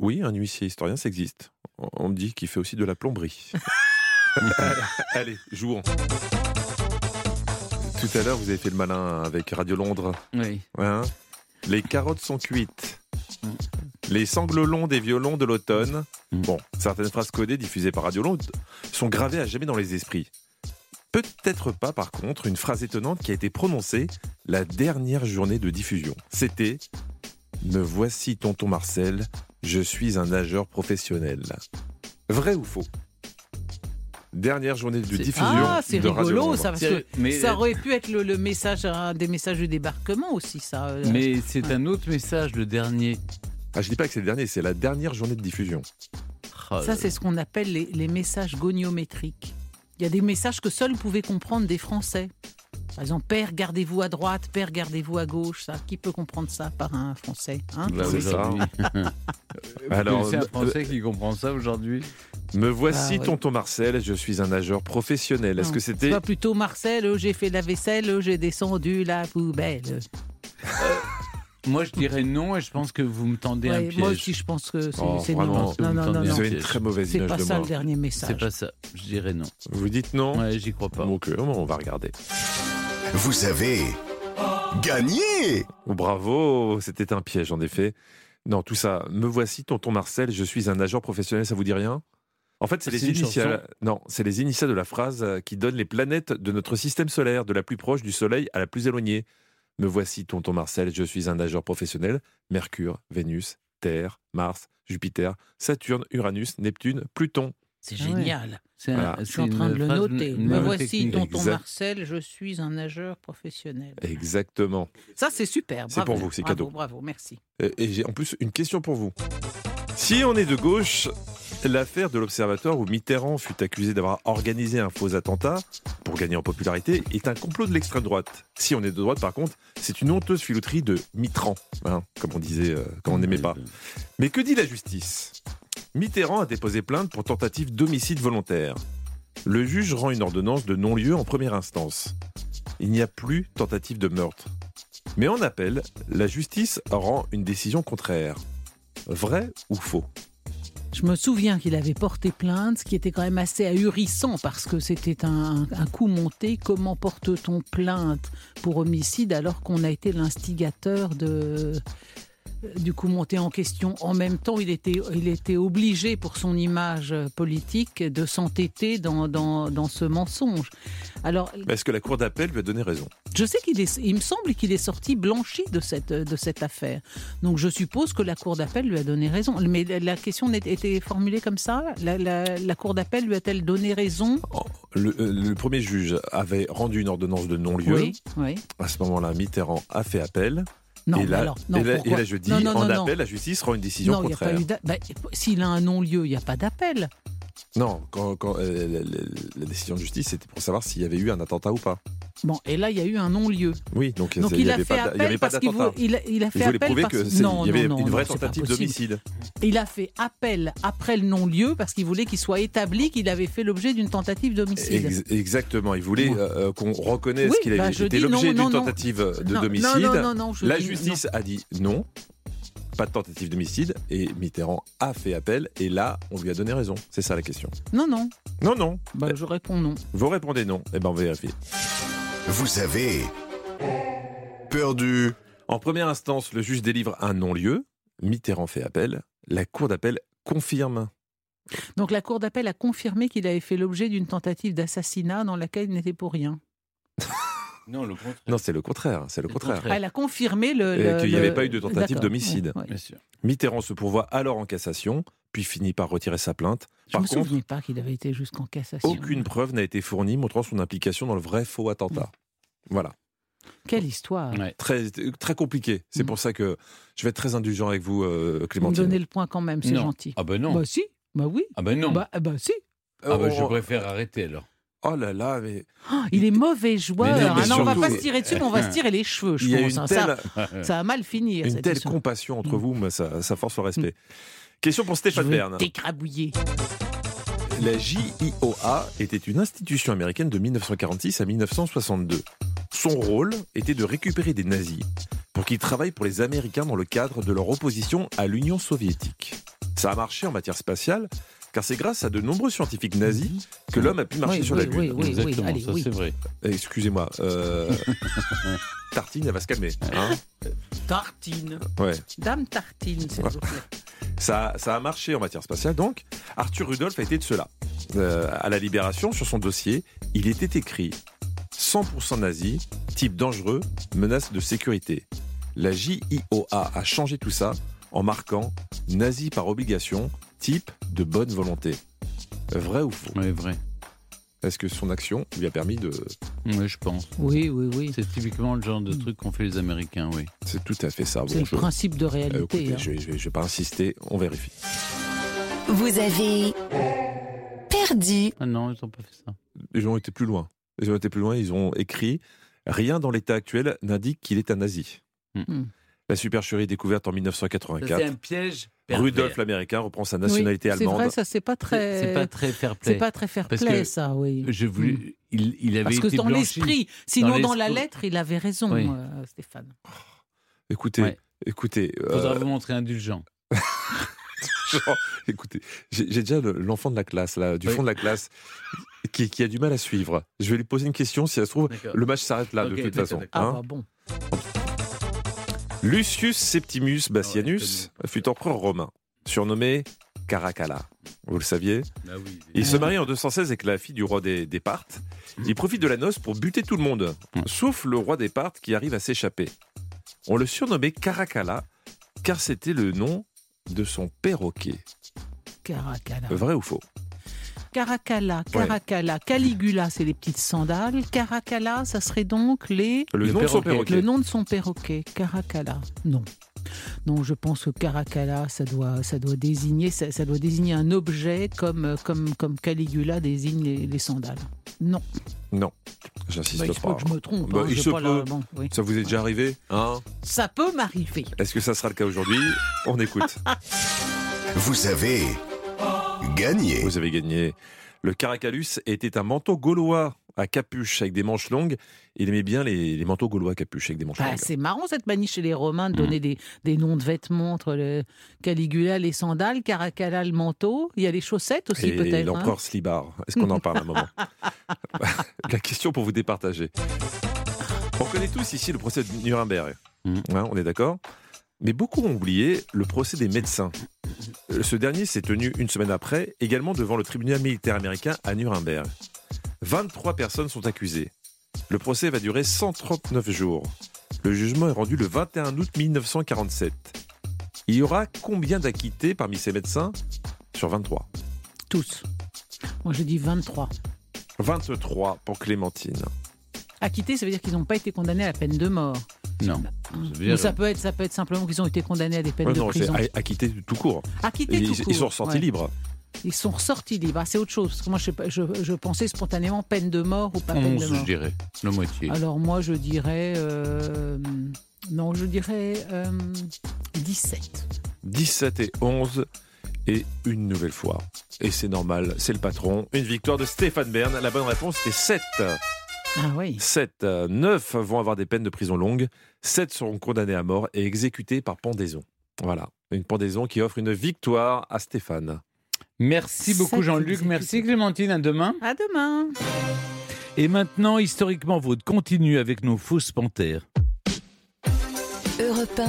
Oui, un huissier historien, ça existe. On me dit qu'il fait aussi de la plomberie. Allez, jouons. Tout à l'heure, vous avez fait le malin avec Radio Londres. Oui. Hein? Les carottes sont cuites. Les sanglots longs des violons de l'automne. Mm. Bon, certaines phrases codées diffusées par Radio Londres sont gravées à jamais dans les esprits. Peut-être pas, par contre, une phrase étonnante qui a été prononcée la dernière journée de diffusion. C'était Me voici, tonton Marcel, je suis un nageur professionnel. Vrai ou faux? Dernière journée de diffusion. Ah, c'est de rigolo, ça, parce que ça aurait pu être le, message, un des messages du débarquement aussi, ça. Euh. Mais c'est un autre message, le dernier. Ah, je dis pas que c'est le dernier, c'est la dernière journée de diffusion. Oh ça, c'est ce qu'on appelle les, les messages goniométriques. Il y a des messages que seuls pouvaient comprendre des Français. Par exemple, père, gardez-vous à droite, père, gardez-vous à gauche. Ça, qui peut comprendre ça par un Français hein bah, C'est ça. Alors, c'est un Français qui comprend ça aujourd'hui. Me voici, ah, tonton Marcel. Je suis un nageur professionnel. Est-ce que c'était pas plutôt Marcel oh, J'ai fait la vaisselle, j'ai descendu la poubelle. Moi, je dirais non, et je pense que vous me tendez un piège. Moi aussi, je pense que c'est oh, non. Non, non, non, Vous avez une très mauvaise image de moi. C'est pas ça le dernier message. C'est pas ça. Je dirais non. Vous dites non Ouais, j'y crois pas. Donc, on va regarder. Vous avez gagné oh, Bravo, c'était un piège en effet. Non, tout ça. Me voici, tonton Marcel. Je suis un nageur professionnel. Ça vous dit rien? En fait, c'est les initiales. Non, c'est les initiales de la phrase qui donnent les planètes de notre système solaire, de la plus proche du Soleil à la plus éloignée. Me voici, tonton Marcel, je suis un nageur professionnel. Mercure, Vénus, Terre, Mars, Jupiter, Saturne, Uranus, Neptune, Pluton. C'est ah génial. je suis en train de le noter. Me voici, tonton Marcel, je suis un nageur professionnel. Exactement. Ça, c'est super. C'est pour vous, c'est cadeau. Bravo, merci. et j'ai en plus une question pour vous. Si on est de gauche, L'affaire de l'Observatoire où Mitterrand fut accusé d'avoir organisé un faux attentat pour gagner en popularité est un complot de l'extrême droite. Si on est de droite, par contre, c'est une honteuse filouterie de Mitterrand, hein, comme on disait, euh, comme on n'aimait pas. Mais que dit la justice? Mitterrand a déposé plainte pour tentative d'homicide volontaire. Le juge rend une ordonnance de non-lieu en première instance. Il n'y a plus tentative de meurtre. Mais en appel, la justice rend une décision contraire. Vrai ou faux? Je me souviens qu'il avait porté plainte, ce qui était quand même assez ahurissant parce que c'était un, coup monté. Comment porte-t-on plainte pour homicide alors qu'on a été l'instigateur de, du coup monté en question. En même temps, il était, il était obligé pour son image politique de s'entêter dans, dans, ce mensonge. Alors, est-ce que la cour d'appel lui a donné raison? Je sais qu'il est, il me semble qu'il est sorti blanchi de cette, de cette affaire. Donc je suppose que la cour d'appel lui a donné raison. Mais la question était formulée comme ça? La, cour d'appel lui a-t-elle donné raison? Oh, le, euh, le, premier juge avait rendu une ordonnance de non-lieu. Oui, oui. À ce moment-là, Mitterrand a fait appel. Non, et là, alors, non, et là, pourquoi et là, je dis, Non, non, en non, non. appel, la justice rend une décision a contraire. bah, S'il a un non-lieu, il n'y a pas d'appel. Non, quand, quand, euh, la, décision de justice, c'était pour savoir s'il y avait eu un attentat ou pas. Bon, et là, il y a eu un non-lieu. Oui, donc, il, y a avait pas, il avait qu'il d'attentat. il a, il a fait Il voulait appel prouver parce... que c'est- non, il y avait non, une vraie tentative d'homicide. Il a fait appel après le non-lieu parce qu'il voulait qu'il soit établi qu'il avait fait l'objet d'une tentative d'homicide. Ex- exactement, il voulait euh, qu'on reconnaisse Oui, qu'il bah, avait je été l'objet d'une tentative de Non, d'homicide. La justice a dit non, pas de tentative d'homicide, et Mitterrand a fait appel, et là, on lui a donné raison. C'est ça la question. Non, non. Non, non. Bah, je réponds non. Vous répondez non. Eh ben, on va vérifier. Vous avez perdu. En première instance, le juge délivre un non-lieu. Mitterrand fait appel. La cour d'appel confirme. Donc la cour d'appel a confirmé qu'il avait fait l'objet d'une tentative d'assassinat dans laquelle il n'était pour rien. Non, le contraire. Non, c'est le contraire. C'est le contraire. Ah, Elle a confirmé le. Et le- qu'il n'y avait le- pas eu de tentative d'homicide. Mitterrand se pourvoit alors en cassation, puis finit par retirer sa plainte. Je Par me contre, souvenais pas qu'il avait été jusqu'en cassation. aucune preuve n'a été fournie montrant son implication dans le vrai faux attentat. Voilà. Quelle histoire. Très, très compliqué. C'est pour ça que je vais être très indulgent avec vous, euh, Vous me Clémentine. donnez le point quand même, c'est gentil. Ah ben non. Bah si, bah oui. Ah ben non. Bah, bah si. Ah ben je Oh. préfère arrêter alors. Oh là là, mais Oh, il est mauvais joueur. Mais non, mais Ah non, on va pas se tirer dessus, mais on va se tirer les cheveux, je a pense. une hein. telle, Ça, ça va mal finir. une cette telle compassion entre Mm. vous, mais ça, ça force le respect. Question pour Stéphane Bern. t'écrabouiller. La JIOA était une institution américaine de 1946 à 1962. Son rôle était de récupérer des nazis pour qu'ils travaillent pour les Américains dans le cadre de leur opposition à l'Union soviétique. Ça a marché en matière spatiale, car c'est grâce à de nombreux scientifiques nazis que l'homme a pu marcher Oui, sur oui, la Lune. oui, oui, oui, Exactement, allez, ça oui. c'est vrai. Excusez-moi, euh, Tartine, elle va se calmer. hein Tartine. ouais. Dame Tartine, s'il vous plaît. Ça, ça a marché en matière spatiale, donc Arthur Rudolph a été de cela. Euh, à la Libération, sur son dossier, il était écrit 100% nazi, type dangereux, menace de sécurité. La JIOA a changé tout ça en marquant nazi par obligation, type de bonne volonté. Vrai ou faux? Oui, vrai. Est-ce que son action lui a permis de... Oui, je pense. Oui, oui, oui. C'est typiquement le genre de truc qu'ont fait les Américains, oui. C'est tout à fait ça. C'est Bon, le je- principe de Euh, réalité. écoutez, hein. je ne vais pas insister, on vérifie. Vous avez perdu. Ah non, ils n'ont pas fait ça. Ils ont été plus loin. Ils ont été plus loin, ils ont écrit Rien dans l'état actuel n'indique qu'il est un nazi. Hmm. La supercherie découverte en Ça, 1984. C'est un piège. Pervers. Rudolf l'Américain reprend sa Oui, nationalité C'est allemande. vrai, ça, c'est pas très. C'est pas très fair play. C'est pas très fair Parce play, que ça, oui. Je voulais, il, il avait Parce que été dans l'esprit, sinon dans, la lettre, il avait raison, Oui. euh, Stéphane. Écoutez, Ouais. écoutez, euh, Faudra vous montrer indulgent. genre, écoutez, j'ai déjà le- l'enfant de la classe, là, du Oui. fond de la classe, qui, qui a du mal à suivre. Je vais lui poser une question, si ça se trouve, le match s'arrête là, de toute façon. d'accord. Ah, hein. bah bon. Lucius Septimus Bassianus fut empereur romain, surnommé Caracalla. Vous le saviez oui, Il se marie en 216 avec la fille du roi des, des Parthes. Il profite de la noce pour buter tout le monde, sauf le roi des Parthes qui arrive à s'échapper. On le surnommait Caracalla, car c'était le nom de son perroquet. Caracalla. Vrai ou faux? Caracalla, Caracalla, Caligula, c'est les petites sandales. Caracalla, ça serait donc les. Le, nom de son perroquet. Le nom de son perroquet, Caracalla. Non. Non, je pense que Caracalla, ça doit, ça doit désigner, ça, ça doit désigner un objet comme, comme, comme Caligula désigne les, les sandales. Non. Non, j'insiste Bah, pas. que je me trompe. Bah, hein, il j'ai se pas la- peut. bon, oui. Ça vous est déjà arrivé hein Ça peut m'arriver. Est-ce que ça sera le cas aujourd'hui? On écoute. Vous avez gagné. Vous avez gagné. Le Caracalus était un manteau gaulois à capuche avec des manches longues. Il aimait bien les, les manteaux gaulois à capuche avec des manches Bah, longues. c'est marrant cette manie chez les Romains de Mm. donner des, des noms de vêtements entre le Caligula, les sandales, Caracalla, le manteau. Il y a les chaussettes aussi Et peut-être. hein. l'empereur Slibar. Est-ce qu'on en parle un moment La question pour vous départager. On connaît tous ici le procès de Nuremberg. Mm. Hein, on est d'accord? Mais beaucoup ont oublié le procès des médecins. Euh, Ce dernier s'est tenu une semaine après, également devant le tribunal militaire américain à Nuremberg. 23 personnes sont accusées. Le procès va durer 139 jours. Le jugement est rendu le 21 août 1947. Il y aura combien d'acquittés parmi ces médecins? Sur 23 Tous. Moi je dis 23. 23 pour Clémentine. Acquittés, ça veut dire qu'ils n'ont pas été condamnés à la peine de mort. Non. Ou ça peut être, ça peut être simplement qu'ils ont été condamnés à des peines Ouais, de non, prison. a- acquitté tout court. Acquittés ils, tout ils court, sont ressortis ouais. libres. Ils sont ressortis libres. Ah, c'est autre chose. Parce que moi, je, je, je pensais spontanément peine de mort ou pas peine de 11, mort. je dirais. La moitié. Alors moi, je dirais... euh, non, je dirais euh, 17. 17 et 11 et une nouvelle fois. Et c'est normal, c'est le patron. Une victoire de Stéphane Bern. La bonne réponse était 7. Ah oui. 7. 9 vont avoir des peines de prison longue. 7 seront condamnés à mort et exécutés par pendaison. Voilà. Une pendaison qui offre une victoire à Stéphane. Merci beaucoup Jean-Luc. Merci Clémentine. À demain. À demain. Et maintenant, historiquement, votre continue avec nos fausses panthères. Europe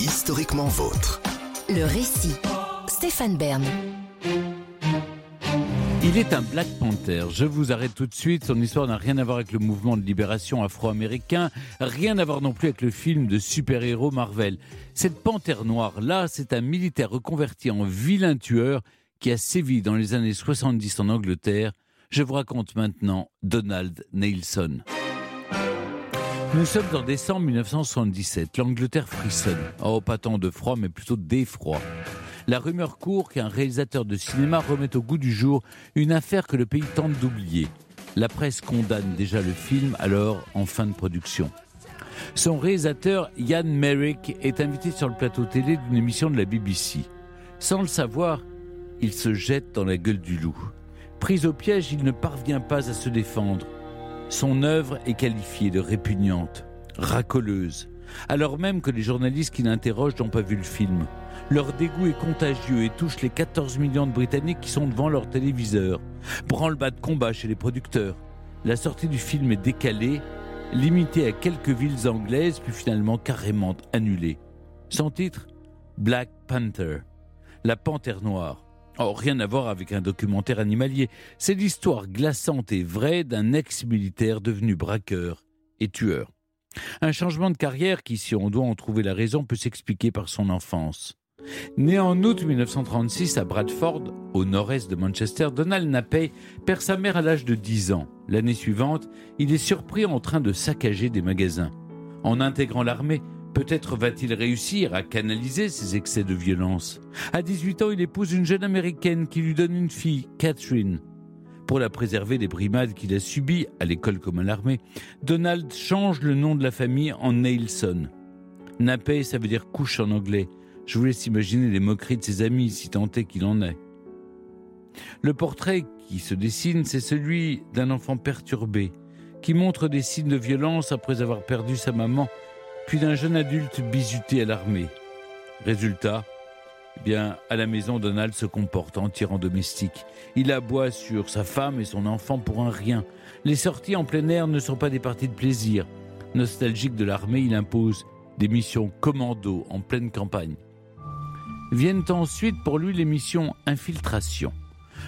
Historiquement vôtre. 1, le récit. Stéphane Bern. Il est un Black Panther. Je vous arrête tout de suite. Son histoire n'a rien à voir avec le mouvement de libération afro-américain, rien à voir non plus avec le film de super-héros Marvel. Cette panthère noire-là, c'est un militaire reconverti en vilain tueur qui a sévi dans les années 70 en Angleterre. Je vous raconte maintenant Donald Nelson. Nous sommes en décembre 1977. L'Angleterre frissonne. Oh, pas tant de froid, mais plutôt d'effroi. La rumeur court qu'un réalisateur de cinéma remette au goût du jour une affaire que le pays tente d'oublier. La presse condamne déjà le film, alors en fin de production. Son réalisateur, Ian Merrick, est invité sur le plateau télé d'une émission de la BBC. Sans le savoir, il se jette dans la gueule du loup. Pris au piège, il ne parvient pas à se défendre. Son œuvre est qualifiée de répugnante, racoleuse, alors même que les journalistes qui l'interrogent n'ont pas vu le film. Leur dégoût est contagieux et touche les 14 millions de Britanniques qui sont devant leur téléviseur. Branle-bas de combat chez les producteurs. La sortie du film est décalée, limitée à quelques villes anglaises, puis finalement carrément annulée. Son titre Black Panther, la panthère noire. Oh, rien à voir avec un documentaire animalier. C'est l'histoire glaçante et vraie d'un ex-militaire devenu braqueur et tueur. Un changement de carrière qui, si on doit en trouver la raison, peut s'expliquer par son enfance. Né en août 1936 à Bradford, au nord-est de Manchester, Donald Napey perd sa mère à l'âge de 10 ans. L'année suivante, il est surpris en train de saccager des magasins. En intégrant l'armée, peut-être va-t-il réussir à canaliser ses excès de violence. À 18 ans, il épouse une jeune américaine qui lui donne une fille, Catherine. Pour la préserver des brimades qu'il a subies à l'école comme à l'armée, Donald change le nom de la famille en Nelson. Napey, ça veut dire couche en anglais. Je vous laisse imaginer les moqueries de ses amis, si tant est qu'il en est. Le portrait qui se dessine, c'est celui d'un enfant perturbé, qui montre des signes de violence après avoir perdu sa maman, puis d'un jeune adulte bizuté à l'armée. Résultat, eh bien, à la maison, Donald se comporte en tyran domestique. Il aboie sur sa femme et son enfant pour un rien. Les sorties en plein air ne sont pas des parties de plaisir. Nostalgique de l'armée, il impose des missions commando en pleine campagne. Viennent ensuite pour lui les missions infiltration.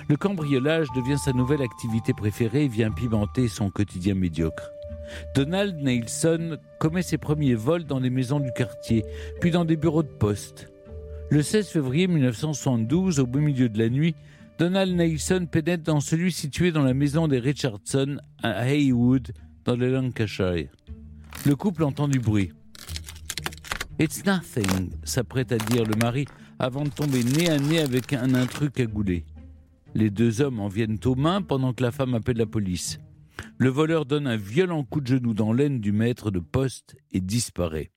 Le cambriolage devient sa nouvelle activité préférée et vient pimenter son quotidien médiocre. Donald Nelson commet ses premiers vols dans les maisons du quartier, puis dans des bureaux de poste. Le 16 février 1972, au beau milieu de la nuit, Donald Nelson pénètre dans celui situé dans la maison des Richardson à Haywood, dans le Lancashire. Le couple entend du bruit. It's nothing, s'apprête à dire le mari avant de tomber nez à nez avec un intrus cagoulé. Les deux hommes en viennent aux mains pendant que la femme appelle la police. Le voleur donne un violent coup de genou dans l'aine du maître de poste et disparaît.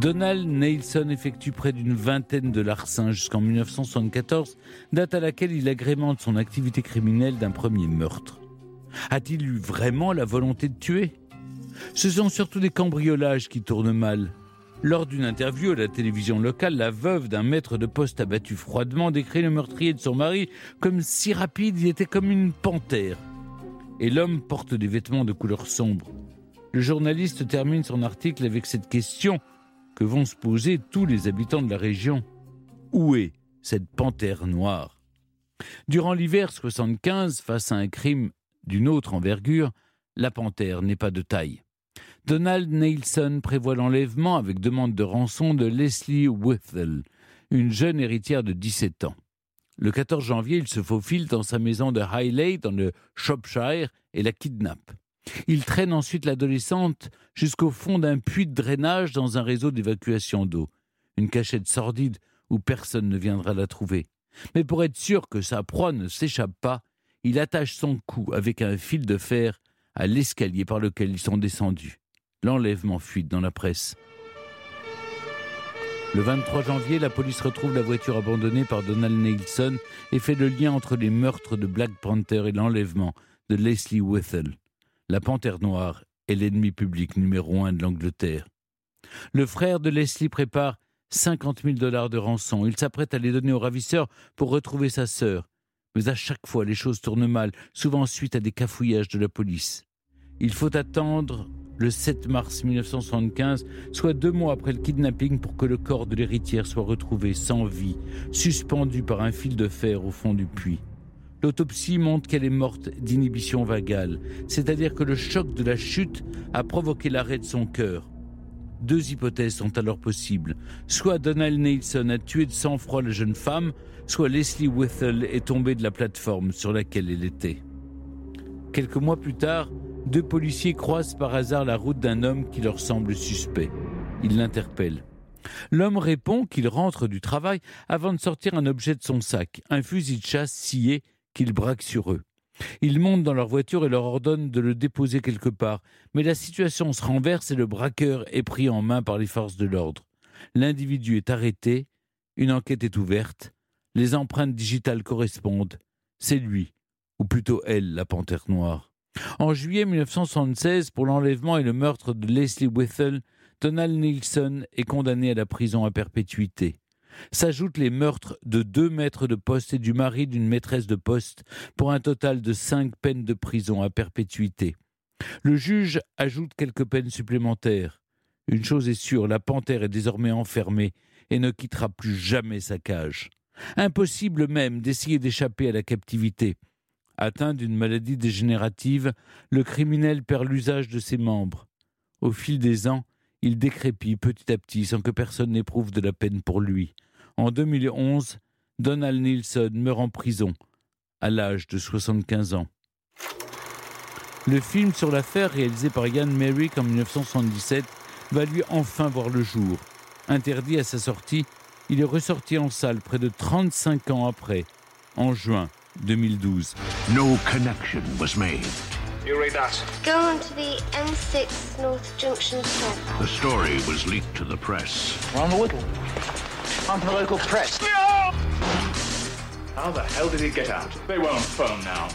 Donald Nelson effectue près d'une vingtaine de larcins jusqu'en 1974, date à laquelle il agrémente son activité criminelle d'un premier meurtre. A-t-il eu vraiment la volonté de tuer? Ce sont surtout des cambriolages qui tournent mal. Lors d'une interview à la télévision locale, la veuve d'un maître de poste abattu froidement décrit le meurtrier de son mari comme si rapide, il était comme une panthère. Et l'homme porte des vêtements de couleur sombre. Le journaliste termine son article avec cette question que vont se poser tous les habitants de la région. Où est cette panthère noire? Durant l'hiver 75, face à un crime d'une autre envergure, la panthère n'est pas de taille. Donald Nelson prévoit l'enlèvement avec demande de rançon de Leslie Whittle, une jeune héritière de 17 ans. Le 14 janvier, il se faufile dans sa maison de Highley, dans le Shropshire, et la kidnappe. Il traîne ensuite l'adolescente jusqu'au fond d'un puits de drainage dans un réseau d'évacuation d'eau. Une cachette sordide où personne ne viendra la trouver. Mais pour être sûr que sa proie ne s'échappe pas, il attache son cou avec un fil de fer à l'escalier par lequel ils sont descendus. L'enlèvement fuite dans la presse. Le 23 janvier, la police retrouve la voiture abandonnée par Donald Nelson et fait le lien entre les meurtres de Black Panther et l'enlèvement de Leslie Whittle. La panthère noire est l'ennemi public numéro un de l'Angleterre. Le frère de Leslie prépare 50 000 dollars de rançon. Il s'apprête à les donner au ravisseur pour retrouver sa sœur. Mais à chaque fois, les choses tournent mal, souvent suite à des cafouillages de la police. Il faut attendre le 7 mars 1975, soit deux mois après le kidnapping, pour que le corps de l'héritière soit retrouvé sans vie, suspendu par un fil de fer au fond du puits. L'autopsie montre qu'elle est morte d'inhibition vagale, c'est-à-dire que le choc de la chute a provoqué l'arrêt de son cœur. Deux hypothèses sont alors possibles. Soit Donald Nelson a tué de sang-froid la jeune femme, soit Leslie Whittle est tombée de la plateforme sur laquelle elle était. Quelques mois plus tard, deux policiers croisent par hasard la route d'un homme qui leur semble suspect. Ils l'interpellent. L'homme répond qu'il rentre du travail avant de sortir un objet de son sac, un fusil de chasse scié qu'il braque sur eux. Ils montent dans leur voiture et leur ordonnent de le déposer quelque part, mais la situation se renverse et le braqueur est pris en main par les forces de l'ordre. L'individu est arrêté, une enquête est ouverte, les empreintes digitales correspondent. C'est lui, ou plutôt elle, la panthère noire. En juillet 1976, pour l'enlèvement et le meurtre de Leslie Whittle, Donald Nielsen est condamné à la prison à perpétuité. S'ajoutent les meurtres de deux maîtres de poste et du mari d'une maîtresse de poste, pour un total de cinq peines de prison à perpétuité. Le juge ajoute quelques peines supplémentaires. Une chose est sûre, la panthère est désormais enfermée et ne quittera plus jamais sa cage. Impossible même d'essayer d'échapper à la captivité. Atteint d'une maladie dégénérative, le criminel perd l'usage de ses membres. Au fil des ans, il décrépit petit à petit sans que personne n'éprouve de la peine pour lui. En 2011, Donald Nielsen meurt en prison, à l'âge de 75 ans. Le film sur l'affaire, réalisé par Ian Merrick en 1977, va lui enfin voir le jour. Interdit à sa sortie, il est ressorti en salle près de 35 ans après, en juin 2012. No connection was made. You read that. Go on to the M6 North Junction stop. The story was leaked to the press. We're on the Whittle. On to the local press. How the hell did he get out? They won't phone now.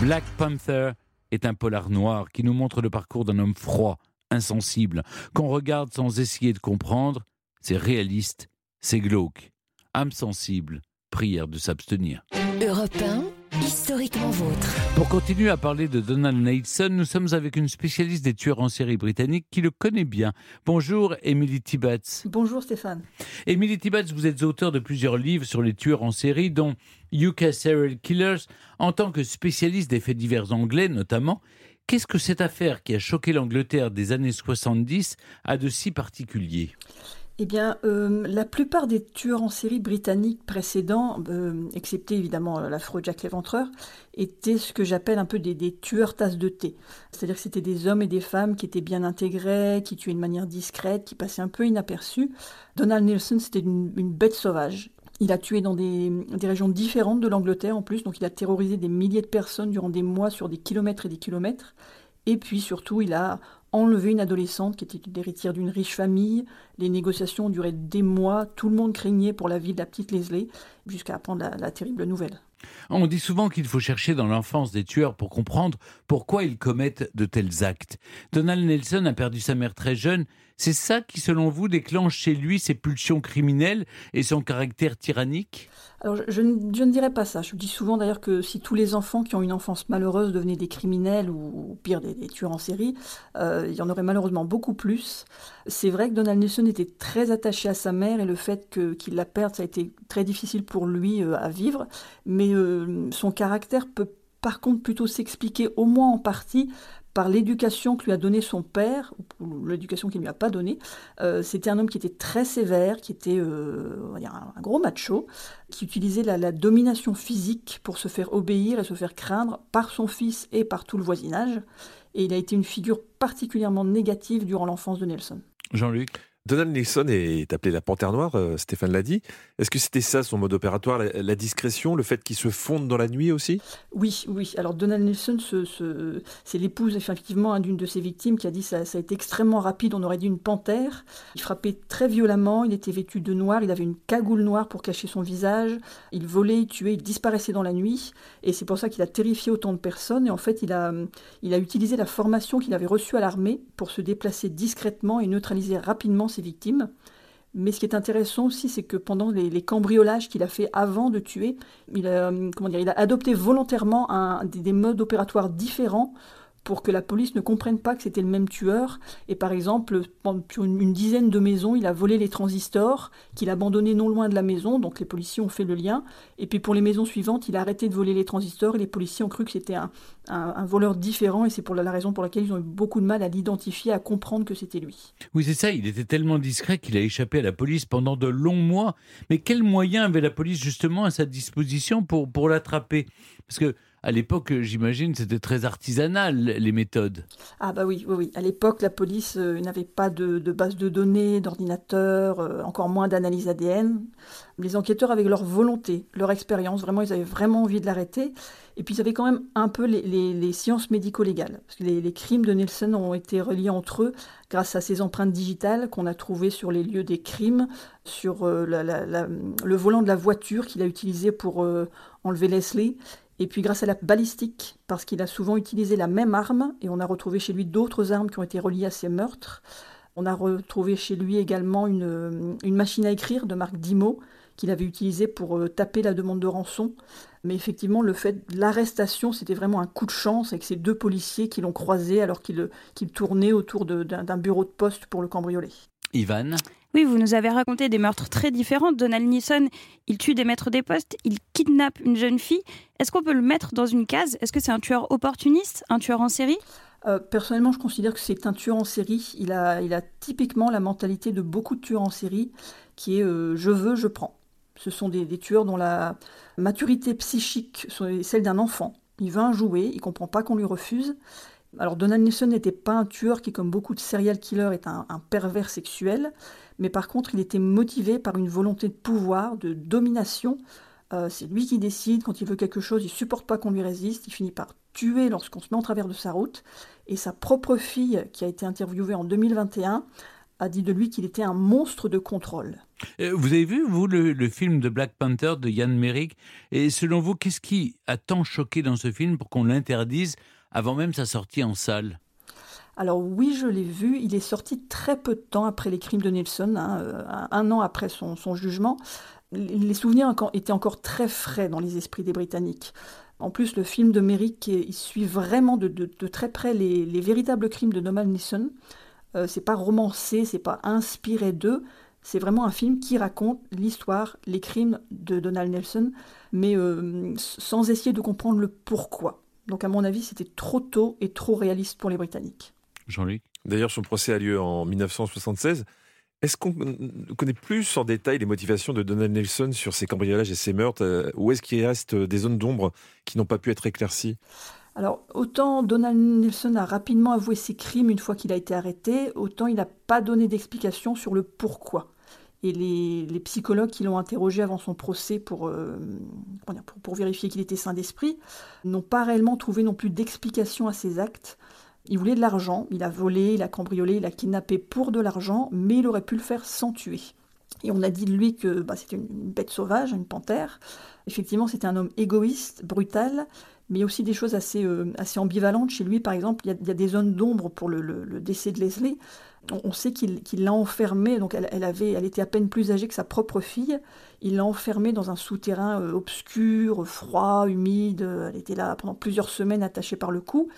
Black Panther est un polar noir qui nous montre le parcours d'un homme froid, insensible, qu'on regarde sans essayer de comprendre. C'est réaliste, c'est glauque. Âme sensible, prière de s'abstenir. Europe 1, historiquement vôtre. Pour continuer à parler de Donald Nelson, nous sommes avec une spécialiste des tueurs en série britanniques qui le connaît bien. Bonjour, Emily Tibbets. Bonjour, Stéphane. Emily Tibbets, vous êtes auteur de plusieurs livres sur les tueurs en série, dont UK Serial Killers. En tant que spécialiste des faits divers anglais, notamment, qu'est-ce que cette affaire qui a choqué l'Angleterre des années 70 a de si particulier eh bien, euh, la plupart des tueurs en série britanniques précédents, euh, excepté évidemment l'affreux Jack l'Éventreur, étaient ce que j'appelle un peu des, tueurs tasses de thé. C'est-à-dire que c'était des hommes et des femmes qui étaient bien intégrés, qui tuaient de manière discrète, qui passaient un peu inaperçus. Donald Nielsen, c'était une, une bête sauvage. Il a tué dans des, des régions différentes de l'Angleterre en plus, donc il a terrorisé des milliers de personnes durant des mois sur des kilomètres et des kilomètres. Et puis surtout, il a enlevé une adolescente qui était l'héritière d'une riche famille. Les négociations duré des mois. Tout le monde craignait pour la vie de la petite Leslie, jusqu'à apprendre la terrible nouvelle. On dit souvent qu'il faut chercher dans l'enfance des tueurs pour comprendre pourquoi ils commettent de tels actes. Donald Nelson a perdu sa mère très jeune. C'est ça qui, selon vous, déclenche chez lui ses pulsions criminelles et son caractère tyrannique? Alors, je, ne, dirais pas ça. Je dis souvent d'ailleurs que si tous les enfants qui ont une enfance malheureuse devenaient des criminels ou, pire des, tueurs en série, euh, il y en aurait malheureusement beaucoup plus. C'est vrai que Donald Nelson était très attaché à sa mère et le fait qu'il la perde, ça a été très difficile pour lui euh, à vivre. Mais euh, son caractère peut par contre plutôt s'expliquer au moins en partie par l'éducation que lui a donnée son père, ou l'éducation qu'il ne lui a pas donnée. Euh, c'était un homme qui était très sévère, qui était euh, on va dire un, gros macho, qui utilisait la, domination physique pour se faire obéir et se faire craindre par son fils et par tout le voisinage. et il a été une figure particulièrement négative durant l'enfance de Nelson. Jean-Luc? Donald Nilsson est appelé la panthère noire, euh, Stéphane l'a dit. Est-ce que c'était ça son mode opératoire, la, discrétion, le fait qu'il se fonde dans la nuit aussi? Oui, oui. Alors Donald ce- c'est l'épouse effectivement hein, d'une de ses victimes qui a dit ça, ça a été extrêmement rapide, on aurait dit une panthère. Il frappait très violemment, il était vêtu de noir, il avait une cagoule noire pour cacher son visage, il volait, il tuait, il disparaissait dans la nuit, et c'est pour ça qu'il a terrifié autant de personnes. Et en fait, il a utilisé la formation qu'il avait reçue à l'armée pour se déplacer discrètement et neutraliser rapidement ses victimes. Mais ce qui est intéressant aussi, c'est que pendant les, cambriolages qu'il a fait avant de tuer, il a, euh, adopté volontairement des modes opératoires différents pour que la police ne comprenne pas que c'était le même tueur. Et par exemple, sur une, dizaine de maisons, il a volé les transistors qu'il a abandonnés non loin de la maison, donc les policiers ont fait le lien. Et puis pour les maisons suivantes, il a arrêté de voler les transistors et les policiers ont cru que c'était un, un- voleur différent et c'est pour la, la raison pour laquelle ils ont eu beaucoup de mal à l'identifier, à comprendre que c'était lui. Oui, c'est ça, il était tellement discret qu'il a échappé à la police pendant de longs mois. Mais quels moyens avait la police justement à sa disposition pour, pour l'attraper? Parce que à l'époque, j'imagine, c'était très artisanal, les méthodes. Ah bah oui, oui, oui. À l'époque, la police euh, n'avait pas de, base de données, d'ordinateur, euh, encore moins d'analyse ADN. Les enquêteurs avaient leur volonté, leur expérience, vraiment, ils avaient vraiment envie de l'arrêter. Et puis ils avaient quand même un peu les, sciences médico-légales. Parce que les, crimes de Nelson ont été reliés entre eux grâce à ces empreintes digitales qu'on a trouvées sur les lieux des crimes, sur euh, le volant de la voiture qu'il a utilisé pour euh, enlever Leslie. Et puis grâce à la balistique, parce qu'il a souvent utilisé la même arme, et on a retrouvé chez lui d'autres armes qui ont été reliées à ces meurtres. On a retrouvé chez lui également une, machine à écrire de marque Dimo qu'il avait utilisée pour euh, taper la demande de rançon. Mais effectivement, le fait de l'arrestation, c'était vraiment un coup de chance avec ces deux policiers qui l'ont croisé alors qu'il tournait autour d'un bureau de poste pour le cambrioler. Ivan? Oui, vous nous avez raconté des meurtres très différents. Donald Neeson, il tue des maîtres des postes, il kidnappe une jeune fille. Est-ce qu'on peut le mettre dans une case? Est-ce que c'est un tueur opportuniste, un tueur en série? Euh, personnellement, je considère que c'est un tueur en série. Il a, il a typiquement la mentalité de beaucoup de tueurs en série, qui est euh, je veux, je prends. Ce sont des, des tueurs dont la maturité psychique est celle d'un enfant. Il veut un jouet, il comprend pas qu'on lui refuse. Alors Donald Nelson n'était pas un tueur qui, comme beaucoup de serial killers, est un, pervers sexuel, mais par contre, il était motivé par une volonté de pouvoir, de domination. Euh, c'est lui qui décide quand il veut quelque chose, il supporte pas qu'on lui résiste, il finit par tuer lorsqu'on se met en travers de sa route. Et sa propre fille, qui a été interviewée en 2021, a dit de lui qu'il était un monstre de contrôle. Euh, Vous avez vu, vous, le, le film de Black Panther de Yann Merrick? Et selon vous, qu'est-ce qui a tant choqué dans ce film pour qu'on l'interdise avant même sa sortie en salle Alors oui, je l'ai vu, il est sorti très peu de temps après les crimes de Nelson, hein, euh, un an après son, jugement. Les souvenirs étaient encore très frais dans les esprits des Britanniques. En plus, le film de Merrick, il suit vraiment de, très près les, les véritables crimes de Donald Neeson. Euh, c'est pas romancé, c'est pas inspiré d'eux. C'est vraiment un film qui raconte l'histoire, les crimes de Donald Nelson, mais euh, sans essayer de comprendre le pourquoi. Donc à mon avis, c'était trop tôt et trop réaliste pour les Britanniques. Jean-Luc D'ailleurs, son procès a lieu en 1976. Est-ce qu'on connaît plus en détail les motivations de Donald Nelson sur ses cambriolages et ses meurtres euh, Ou est-ce qu'il reste des zones d'ombre qui n'ont pas pu être éclaircies? Alors, autant Donald Nelson a rapidement avoué ses crimes une fois qu'il a été arrêté, autant il n'a pas donné d'explication sur le pourquoi. Et les, les psychologues qui l'ont interrogé avant son procès pour, euh, pour, pour vérifier qu'il était sain d'esprit n'ont pas réellement trouvé non plus d'explication à ses actes. Il voulait de l'argent, il a volé, il a cambriolé, il a kidnappé pour de l'argent, mais il aurait pu le faire sans tuer. Et on a dit de lui que bah, c'était une bête sauvage, une panthère. Effectivement, c'était un homme égoïste, brutal, mais il y a aussi des choses assez, euh, assez ambivalentes chez lui. Par exemple, il y a, il y a des zones d'ombre pour le, le- le décès de Leslie. On, sait qu'il l'a enfermée, donc elle, avait, elle était à peine plus âgée que sa propre fille. Il l'a enfermée dans un souterrain euh, obscur, froid, humide. Elle était là pendant plusieurs semaines attachée par le cou.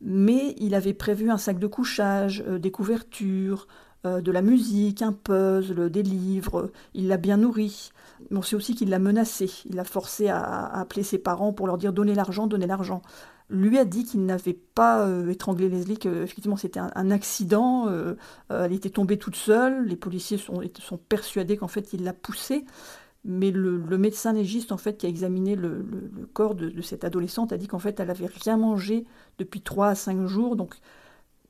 Mais il avait prévu un sac de couchage, euh, des couvertures, euh, de la musique, un puzzle, des livres. Il l'a bien nourri. Mais on sait aussi qu'il l'a menacé. Il l'a forcé à, à appeler ses parents pour leur dire donnez l'argent, donnez l'argent. Lui a dit qu'il n'avait pas euh, étranglé Leslie, que effectivement c'était un, un accident. euh, euh, elle était tombée toute seule. Les policiers sont, sont persuadés qu'en fait il l'a poussée. Mais le, médecin légiste en fait qui a examiné le, corps de, cette adolescente a dit qu'en fait elle avait rien mangé depuis 3 à 5 jours, donc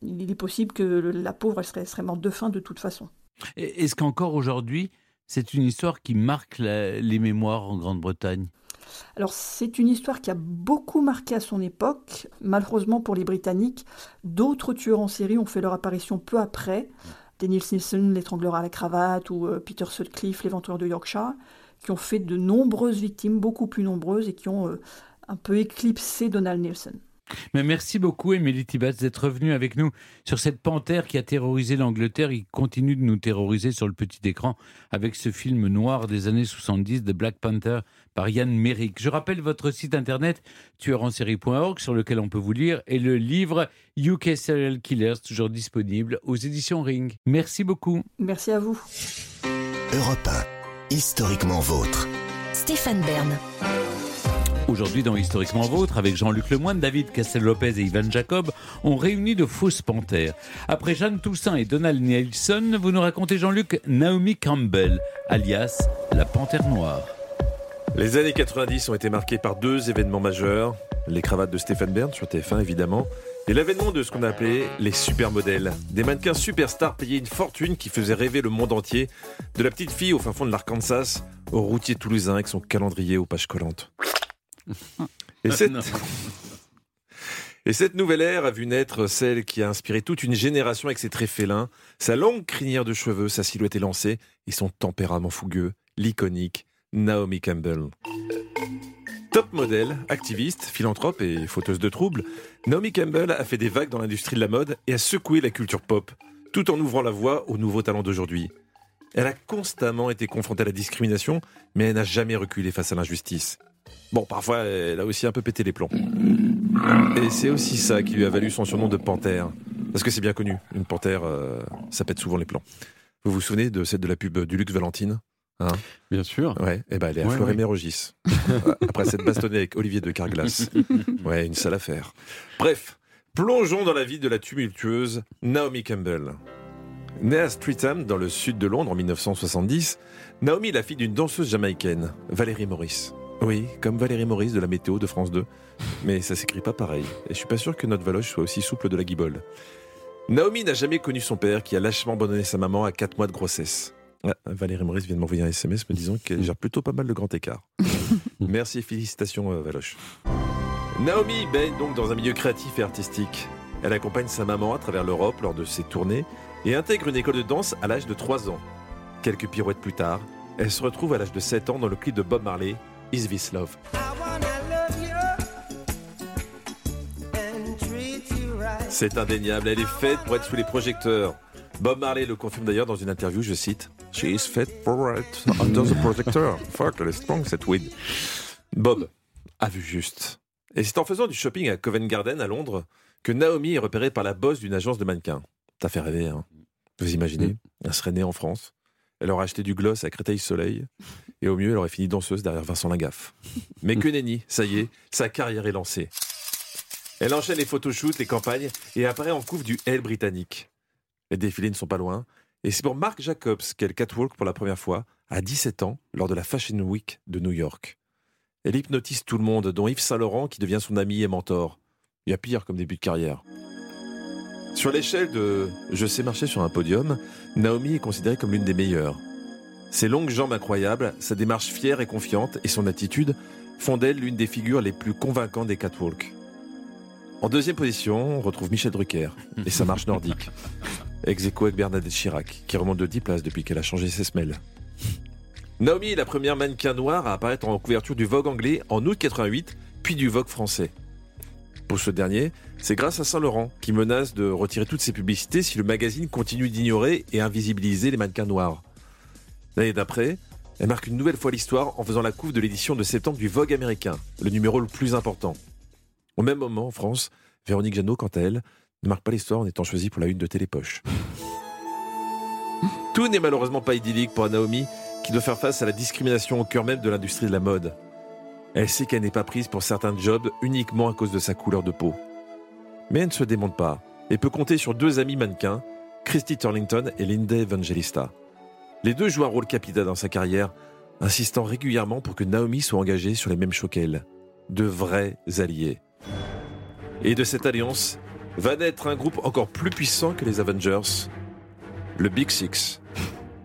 il est possible que la pauvre elle serait, morte de faim de toute façon. Est-ce qu'encore aujourd'hui, c'est une histoire qui marque les mémoires en Grande-Bretagne? Alors c'est une histoire qui a beaucoup marqué à son époque. Malheureusement pour les Britanniques, d'autres tueurs en série ont fait leur apparition peu après. Daniel Simpson, l'étrangleur à la cravate, ou euh, Peter Sutcliffe, l'éventreur de Yorkshire, qui ont fait de nombreuses victimes, beaucoup plus nombreuses, et qui ont euh, un peu éclipsé Donald Nielsen. Mais merci beaucoup, Émilie Tibatz, d'être revenue avec nous sur cette panthère qui a terrorisé l'Angleterre et qui continue de nous terroriser sur le petit écran avec ce film noir des années 70 de Black Panther par Yann Merrick. Je rappelle votre site internet tueurensérie.org sur lequel on peut vous lire et le livre UK Serial Killers, toujours disponible aux éditions Ring. Merci beaucoup. Merci à vous. Europe 1, historiquement vôtre. Stéphane Bern. Aujourd'hui, dans Historiquement Vôtre, avec Jean-Luc Lemoyne, David Castel-Lopez et Ivan Jacob, on réunit de fausses panthères. Après Jeanne Toussaint et Donald Nielsen, vous nous racontez, Jean-Luc, Naomi Campbell, alias la panthère noire. Les années 90 ont été marquées par deux événements majeurs. Les cravates de Stéphane Bern sur TF1 évidemment. Et l'avènement de ce qu'on appelait les supermodèles. Des mannequins superstars payés une fortune qui faisaient rêver le monde entier. De la petite fille au fin fond de l'Arkansas au routier toulousain avec son calendrier aux pages collantes. Et cette... Et cette nouvelle ère a vu naître celle qui a inspiré toute une génération avec ses traits félins, sa longue crinière de cheveux, sa silhouette élancée et son tempérament fougueux, l'iconique Naomi Campbell. Top modèle, activiste, philanthrope et fauteuse de troubles, Naomi Campbell a fait des vagues dans l'industrie de la mode et a secoué la culture pop, tout en ouvrant la voie aux nouveaux talents d'aujourd'hui. Elle a constamment été confrontée à la discrimination, mais elle n'a jamais reculé face à l'injustice. Bon, parfois, elle a aussi un peu pété les plombs. Et c'est aussi ça qui lui a valu son surnom de panthère. Parce que c'est bien connu, une panthère, euh, ça pète souvent les plombs. Vous vous souvenez de celle de la pub du luxe Valentine? Hein Bien sûr. Ouais, et ben elle est à Ouais, Fleury-Mérogis. Après s'être bastonnée avec Olivier de Carglass. Ouais, une sale affaire. Bref, plongeons dans la vie de la tumultueuse Naomi Campbell. Née à Streatham, dans le sud de Londres en 1970, Naomi est la fille d'une danseuse jamaïcaine, Valérie Maurice. Oui, comme Valérie Maurice de la météo de France 2. Mais ça s'écrit pas pareil. Et je suis pas sûr que notre Valoche soit aussi souple de la guibole. Naomi n'a jamais connu son père qui a lâchement abandonné sa maman à 4 mois de grossesse. Ouais, Valérie Maurice vient de m'envoyer un SMS me disant qu'elle gère plutôt pas mal le grand écart. Merci et félicitations euh, Valoche. Naomi baigne donc dans un milieu créatif et artistique. Elle accompagne sa maman à travers l'Europe lors de ses tournées et intègre une école de danse à l'âge de 3 ans. Quelques pirouettes plus tard, elle se retrouve à l'âge de 7 ans dans le clip de Bob Marley, Is This Love? C'est indéniable, elle est faite pour être sous les projecteurs. Bob Marley le confirme d'ailleurs dans une interview, je cite She is fit for it under the projector. Fuck, elle est strong cette weed. Bob a vu juste. Et c'est en faisant du shopping à Covent Garden à Londres que Naomi est repérée par la boss d'une agence de mannequins. T'as fait rêver, hein Vous imaginez Elle serait née en France. Elle aurait acheté du gloss à Créteil-Soleil. Et au mieux, elle aurait fini danseuse derrière Vincent Lagaffe. Mais que nenni, ça y est, sa carrière est lancée. Elle enchaîne les photoshoots, les campagnes et apparaît en couve du L britannique. Les défilés ne sont pas loin. Et c'est pour Marc Jacobs qu'elle catwalk pour la première fois à 17 ans lors de la Fashion Week de New York. Elle hypnotise tout le monde, dont Yves Saint-Laurent qui devient son ami et mentor. Il y a pire comme début de carrière. Sur l'échelle de Je sais marcher sur un podium, Naomi est considérée comme l'une des meilleures. Ses longues jambes incroyables, sa démarche fière et confiante et son attitude font d'elle l'une des figures les plus convaincantes des catwalks. En deuxième position, on retrouve Michel Drucker et sa marche nordique. Ex aequo avec Bernadette Chirac, qui remonte de 10 places depuis qu'elle a changé ses semelles. Naomi est la première mannequin noire à apparaître en couverture du Vogue anglais en août 88, puis du Vogue français. Pour ce dernier, c'est grâce à Saint-Laurent qui menace de retirer toutes ses publicités si le magazine continue d'ignorer et invisibiliser les mannequins noirs. L'année d'après, elle marque une nouvelle fois l'histoire en faisant la couve de l'édition de septembre du Vogue américain, le numéro le plus important. Au même moment, en France, Véronique Jeannot, quant à elle, ne marque pas l'histoire en étant choisie pour la une de Télépoche. Tout n'est malheureusement pas idyllique pour Naomi, qui doit faire face à la discrimination au cœur même de l'industrie de la mode. Elle sait qu'elle n'est pas prise pour certains jobs uniquement à cause de sa couleur de peau. Mais elle ne se démonte pas et peut compter sur deux amis mannequins, Christy Turlington et Linda Evangelista. Les deux jouent un rôle capital dans sa carrière, insistant régulièrement pour que Naomi soit engagée sur les mêmes shows qu'elle. De vrais alliés. Et de cette alliance va naître un groupe encore plus puissant que les Avengers, le Big Six.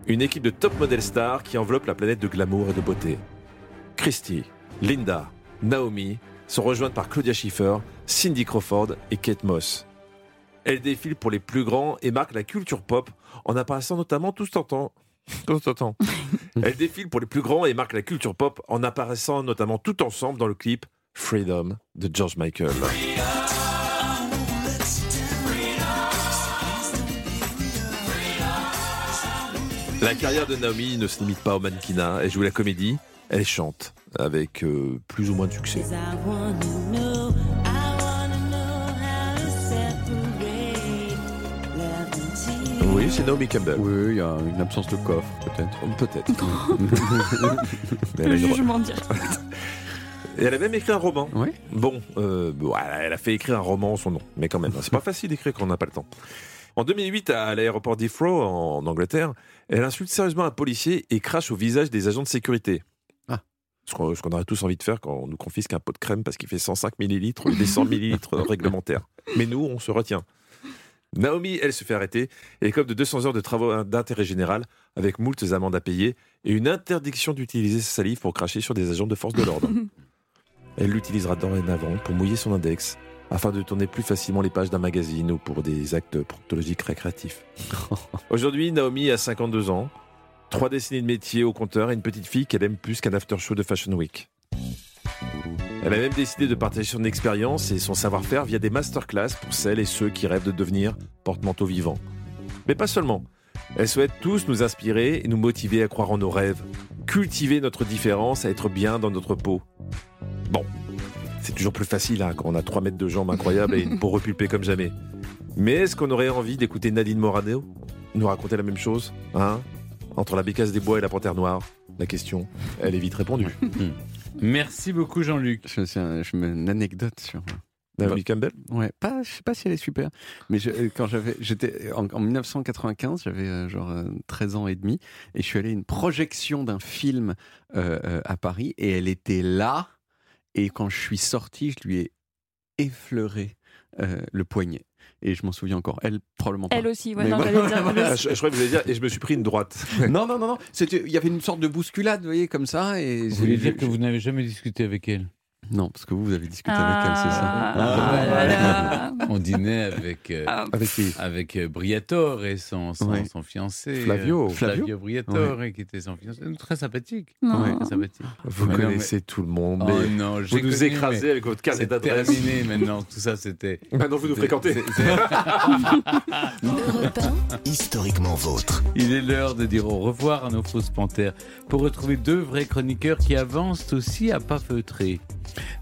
Une équipe de top model stars qui enveloppe la planète de glamour et de beauté. Christy, Linda, Naomi sont rejointes par Claudia Schiffer, Cindy Crawford et Kate Moss. Elles défilent pour les plus grands et marquent la culture pop en apparaissant notamment tout en temps. Tout en temps. Elles défilent pour les plus grands et marquent la culture pop en apparaissant notamment tout ensemble dans le clip Freedom de George Michael. La carrière de Naomi ne se limite pas au mannequinat. Elle joue la comédie, elle chante avec euh, plus ou moins de succès. Oui, c'est Naomi Campbell. Oui, il y a une absence de coffre, peut-être. Peut-être. Mais elle a Le jugement direct. Et elle a même écrit un roman. Oui. Bon, euh, bon, elle a fait écrire un roman en son nom, mais quand même, hein, c'est pas facile d'écrire quand on n'a pas le temps. En 2008, à l'aéroport d'Heathrow, en Angleterre, elle insulte sérieusement un policier et crache au visage des agents de sécurité. Ah. Ce qu'on aurait tous envie de faire quand on nous confisque un pot de crème parce qu'il fait 105 millilitres lieu des 100 millilitres réglementaires. Mais nous, on se retient. Naomi, elle, se fait arrêter et écope de 200 heures de travaux d'intérêt général avec moultes amendes à payer et une interdiction d'utiliser sa salive pour cracher sur des agents de force de l'ordre. Elle l'utilisera dorénavant pour mouiller son index afin de tourner plus facilement les pages d'un magazine ou pour des actes proctologiques récréatifs. Aujourd'hui, Naomi a 52 ans, trois décennies de métier au compteur et une petite fille qu'elle aime plus qu'un after-show de Fashion Week. Elle a même décidé de partager son expérience et son savoir-faire via des masterclass pour celles et ceux qui rêvent de devenir porte-manteau vivant. Mais pas seulement. Elle souhaite tous nous inspirer et nous motiver à croire en nos rêves, cultiver notre différence, à être bien dans notre peau. Bon, c'est toujours plus facile hein, quand on a 3 mètres de jambes incroyables et une peau repulpée comme jamais. Mais est-ce qu'on aurait envie d'écouter Nadine Morano nous raconter la même chose hein Entre la bécasse des bois et la panthère noire? La question, elle est vite répondue. Merci beaucoup Jean-Luc. Je, je, je me- une anecdote sur. Naomi Campbell? Ouais, pas, je sais pas si elle est super, mais je- euh, quand j'avais, j'étais en, en 1995, j'avais euh, genre euh, 13 ans et demi, et je suis allé à une projection d'un film euh, euh, à Paris, et elle était là, et quand je suis sorti, je lui ai effleuré euh, le poignet, et je m'en souviens encore. Elle probablement pas. Elle aussi, ouais, non, moi- dire, elle Ah, aussi. je, je crois que vous allez dire, et je me suis pris une droite. non, non, non, non. C'était, il y avait une sorte de bousculade, vous voyez, comme ça, et Vous voulez dire que vous n'avez jamais discuté avec elle? Non, parce que vous, vous avez discuté avec elle, c'est ça. Ah, voilà. On dînait avec, euh, Ah. Avec qui avec euh, Briatore et son, son, fiancé. Flavio. euh, Flavio, Flavio Briatore, qui était son fiancé. Très sympathique. Non. Très sympathique. Vous Mais non, connaissez tout le monde, Oh mais non, vous nous connu, écrasez mais avec votre carte C'est d'adresse. terminé maintenant. Tout ça, c'était. Maintenant, vous nous c'est- fréquentez. c'est- c'est- Europe 1, Historiquement vôtre. Il est l'heure de dire au revoir à nos fausses panthères pour retrouver deux vrais chroniqueurs qui avancent aussi à pas feutrer.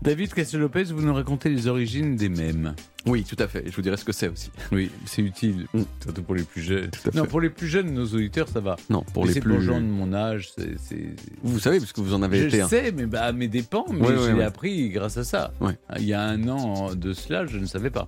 David Castel-Lopez, vous nous racontez les origines des mèmes. Oui, tout à fait. Et je vous dirai ce que c'est aussi. Oui, c'est utile, Mm. surtout pour les plus jeunes. Non, pour les plus jeunes, nos auditeurs, ça va. Non, pour Mais les c'est plus. pour gens de mon âge, c'est. Vous savez, parce que vous en avez Je été un. sais, mais bah, à mes dépens, mais Ouais, je ouais, l'ai ouais. appris grâce à ça. Ouais. Il y a un an de cela, je ne savais pas.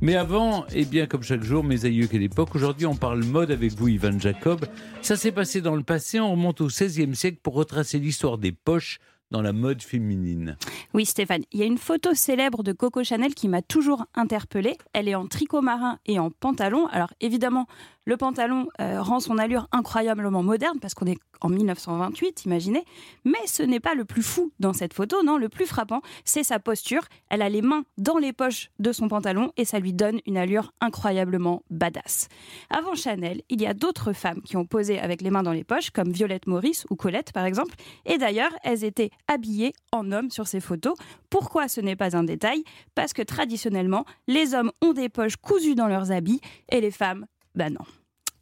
Mais avant, eh bien, comme chaque jour, mes aïeux qu'à l'époque, aujourd'hui, on parle mode avec vous, Ivan Jacob. Ça s'est passé dans le passé, on remonte au XVIe siècle pour retracer l'histoire des poches dans la mode féminine. Oui, Stéphane, il y a une photo célèbre de Coco Chanel qui m'a toujours interpellée. Elle est en tricot marin et en pantalon. Alors évidemment, le pantalon euh, rend son allure incroyablement moderne parce qu'on est en 1928, imaginez. Mais ce n'est pas le plus fou dans cette photo, non. Le plus frappant, c'est sa posture. Elle a les mains dans les poches de son pantalon et ça lui donne une allure incroyablement badass. Avant Chanel, il y a d'autres femmes qui ont posé avec les mains dans les poches, comme Violette Maurice ou Colette par exemple. Et d'ailleurs, elles étaient habillées en homme sur ces photos. Pourquoi ce n'est pas un détail? Parce que traditionnellement, les hommes ont des poches cousues dans leurs habits et les femmes, ben non.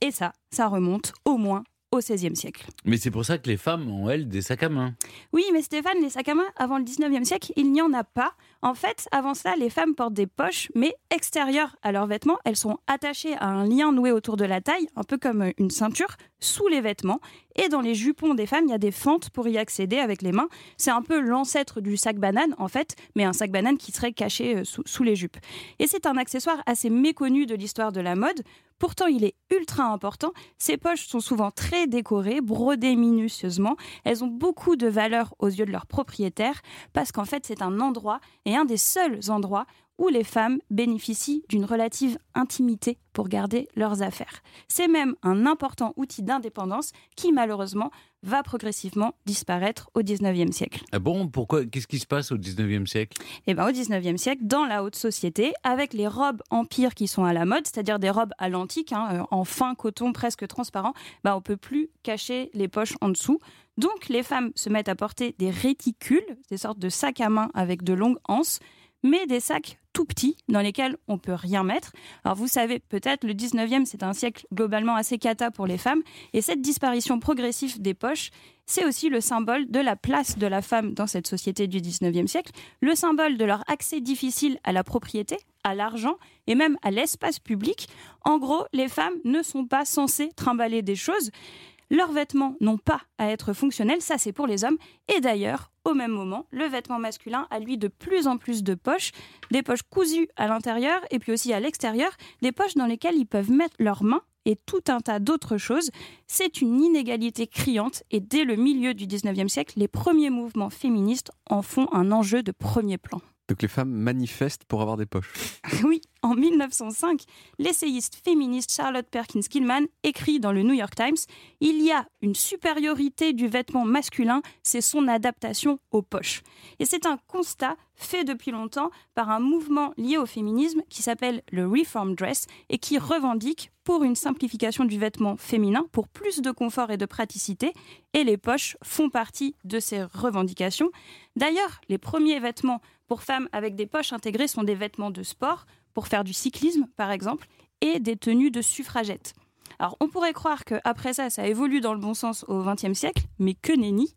Et ça, ça remonte au moins au XVIe siècle. Mais c'est pour ça que les femmes ont, elles, des sacs à main. Oui, mais Stéphane, les sacs à main, avant le 19e siècle, il n'y en a pas. En fait, avant cela, les femmes portent des poches, mais extérieures à leurs vêtements. Elles sont attachées à un lien noué autour de la taille, un peu comme une ceinture, sous les vêtements. Et dans les jupons des femmes, il y a des fentes pour y accéder avec les mains. C'est un peu l'ancêtre du sac banane, en fait, mais un sac banane qui serait caché euh, sous, sous les jupes. Et c'est un accessoire assez méconnu de l'histoire de la mode. Pourtant, il est ultra important. Ces poches sont souvent très décorées, brodées minutieusement. Elles ont beaucoup de valeur aux yeux de leurs propriétaires parce qu'en fait, c'est un endroit et un des seuls endroits où les femmes bénéficient d'une relative intimité pour garder leurs affaires. C'est même un important outil d'indépendance qui malheureusement va progressivement disparaître au 19e siècle. Ah bon? Pourquoi? Qu'est-ce qui se passe au 19e siècle? Eh ben, au 19e siècle, dans la haute société, avec les robes empire qui sont à la mode, c'est-à-dire des robes à l'antique, hein, euh, en fin coton presque transparent, bah, on peut plus cacher les poches en dessous. Donc les femmes se mettent à porter des réticules, des sortes de sacs à main avec de longues anses, mais des sacs tout petits dans lesquels on peut rien mettre. Alors vous savez peut-être, le 19e, c'est un siècle globalement assez cata pour les femmes, et cette disparition progressive des poches, c'est aussi le symbole de la place de la femme dans cette société du 19e siècle, le symbole de leur accès difficile à la propriété, à l'argent et même à l'espace public. En gros, les femmes ne sont pas censées trimballer des choses. Leurs vêtements n'ont pas à être fonctionnels, ça c'est pour les hommes. Et d'ailleurs, au même moment, le vêtement masculin a lui de plus en plus de poches, des poches cousues à l'intérieur et puis aussi à l'extérieur, des poches dans lesquelles ils peuvent mettre leurs mains et tout un tas d'autres choses. C'est une inégalité criante et dès le milieu du 19e siècle, les premiers mouvements féministes en font un enjeu de premier plan. Donc les femmes manifestent pour avoir des poches. Oui, en 1905, l'essayiste féministe Charlotte Perkins Gilman écrit dans le New York Times Il y a une supériorité du vêtement masculin, c'est son adaptation aux poches. Et c'est un constat fait depuis longtemps par un mouvement lié au féminisme qui s'appelle le Reform Dress et qui revendique pour une simplification du vêtement féminin, pour plus de confort et de praticité, et les poches font partie de ces revendications. D'ailleurs, les premiers vêtements pour femmes avec des poches intégrées sont des vêtements de sport, pour faire du cyclisme par exemple, et des tenues de suffragettes. Alors on pourrait croire qu'après ça, ça évolue dans le bon sens au XXe siècle, mais que nenni.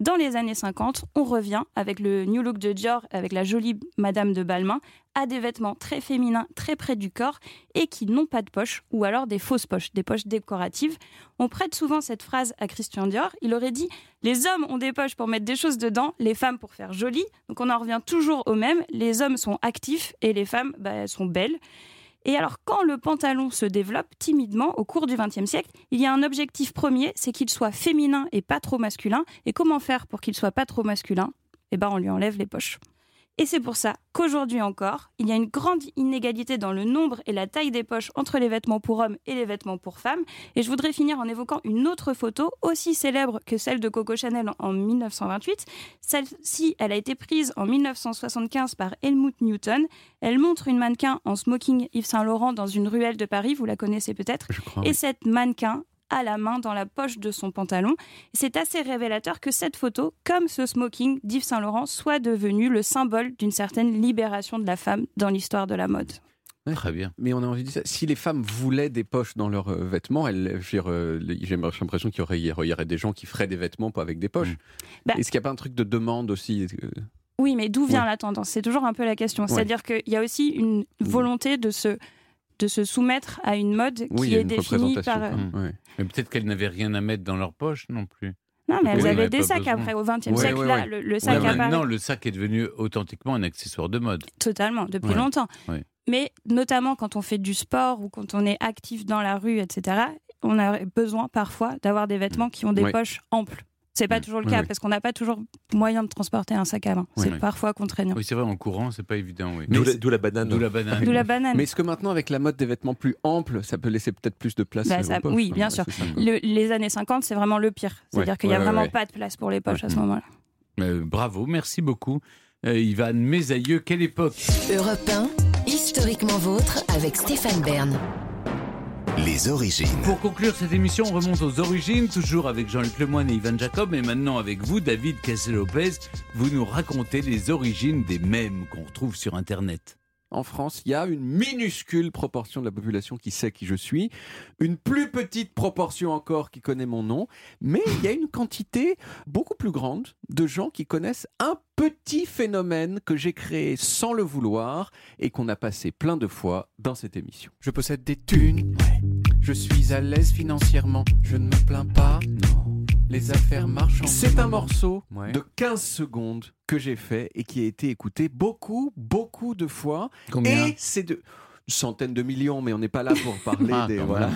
Dans les années 50, on revient avec le New Look de Dior, avec la jolie Madame de Balmain, à des vêtements très féminins, très près du corps et qui n'ont pas de poche, ou alors des fausses poches, des poches décoratives. On prête souvent cette phrase à Christian Dior. Il aurait dit Les hommes ont des poches pour mettre des choses dedans, les femmes pour faire joli. Donc on en revient toujours au même. Les hommes sont actifs et les femmes bah, sont belles. Et alors, quand le pantalon se développe timidement au cours du XXe siècle, il y a un objectif premier, c'est qu'il soit féminin et pas trop masculin. Et comment faire pour qu'il soit pas trop masculin? Eh ben, on lui enlève les poches. Et c'est pour ça qu'aujourd'hui encore, il y a une grande inégalité dans le nombre et la taille des poches entre les vêtements pour hommes et les vêtements pour femmes. Et je voudrais finir en évoquant une autre photo, aussi célèbre que celle de Coco Chanel en 1928. Celle-ci, elle a été prise en 1975 par Helmut Newton. Elle montre une mannequin en smoking Yves Saint Laurent dans une ruelle de Paris, vous la connaissez peut-être. Et cette mannequin à la main dans la poche de son pantalon. C'est assez révélateur que cette photo, comme ce smoking d'Yves Saint Laurent, soit devenue le symbole d'une certaine libération de la femme dans l'histoire de la mode. Très bien. Mais on a envie de dire, si les femmes voulaient des poches dans leurs euh, vêtements, elles, euh, j'ai l'impression qu'il y aurait, il y aurait des gens qui feraient des vêtements pas avec des poches. Bah- Est-ce qu'il n'y a pas un truc de demande aussi euh, Oui, mais d'où vient Ouais. la tendance? C'est toujours un peu la question. Ouais. C'est-à-dire qu'il y a aussi une volonté de se, de se soumettre à une mode Oui, qui est définie par. même. Mais peut-être qu'elles n'avaient rien à mettre dans leur poche non plus. Non, mais elles Oui, avaient des sacs besoin. après. Au XXe Ouais, siècle, ouais, là, ouais. le, le sac maintenant, le sac est devenu authentiquement un accessoire de mode. Totalement, depuis longtemps. Mais notamment quand on fait du sport ou quand on est actif dans la rue, etc., on a besoin parfois d'avoir des vêtements qui ont des poches amples. C'est pas toujours le cas parce qu'on n'a pas toujours moyen de transporter un sac à main. C'est parfois contraignant. Oui, c'est vrai, en courant, c'est pas évident. Oui. D'où la- banane. D'où la banane. D'où la banane. Mais est-ce que maintenant, avec la mode des vêtements plus amples, ça peut laisser peut-être plus de place Bah, ça- poches, oui, hein, bien sûr. Le- les années 50, c'est vraiment le pire. C'est-à-dire Ouais, qu'il n'y a ouais, vraiment ouais. pas de place pour les poches à ce moment-là. Euh, bravo, merci beaucoup. Euh, Ivan Mésailleux, quelle époque? Europe 1, historiquement vôtre avec Stéphane Bern. Les origines. Pour conclure cette émission, on remonte aux origines, toujours avec Jean-Luc Lemoyne et Ivan Jacob, et maintenant avec vous, David Cassel-Lopez, vous nous racontez les origines des mèmes qu'on retrouve sur Internet. En France, il y a une minuscule proportion de la population qui sait qui je suis, une plus petite proportion encore qui connaît mon nom, mais il y a une quantité beaucoup plus grande de gens qui connaissent un petit phénomène que j'ai créé sans le vouloir et qu'on a passé plein de fois dans cette émission. Je possède des thunes, je suis à l'aise financièrement, je ne me plains pas. Les affaires marchent en C'est ce un morceau Ouais. de 15 secondes que j'ai fait et qui a été écouté beaucoup, beaucoup de fois. Combien Et c'est de centaine de millions, mais on n'est pas là pour parler Ah, des, voilà,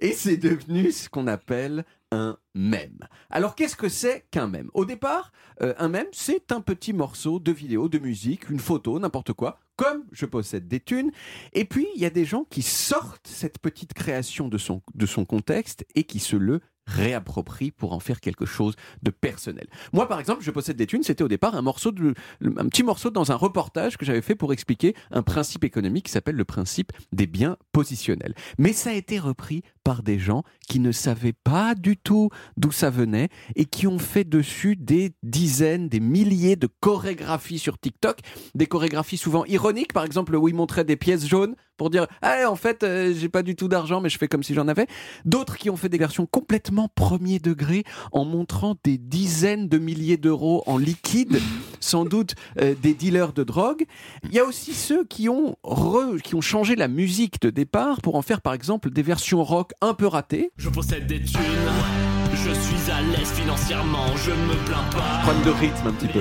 Et c'est devenu ce qu'on appelle un mème. Alors qu'est-ce que c'est qu'un mème? Au départ, euh, un mème, c'est un petit morceau de vidéo, de musique, une photo, n'importe quoi, comme je possède des thunes. Et puis, il y a des gens qui sortent cette petite création de son, de son contexte et qui se le réapproprient pour en faire quelque chose de personnel. Moi, par exemple, je possède des thunes, c'était au départ un morceau de, un petit morceau dans un reportage que j'avais fait pour expliquer un principe économique qui s'appelle le principe des biens positionnels. Mais ça a été repris par des gens qui ne savaient pas du tout d'où ça venait et qui ont fait dessus des dizaines, des milliers de chorégraphies sur TikTok, des chorégraphies souvent ironiques, par exemple où ils montraient des pièces jaunes pour dire ah en fait euh, j'ai pas du tout d'argent mais je fais comme si j'en avais d'autres qui ont fait des versions complètement premier degré en montrant des dizaines de milliers d'euros en liquide sans doute euh, des dealers de drogue. Il y a aussi ceux qui ont re- qui ont changé la musique de départ pour en faire par exemple des versions rock un peu ratées. Je possède des thunes, je suis à l'aise financièrement, je ne me plains pas. problème de rythme un petit peu.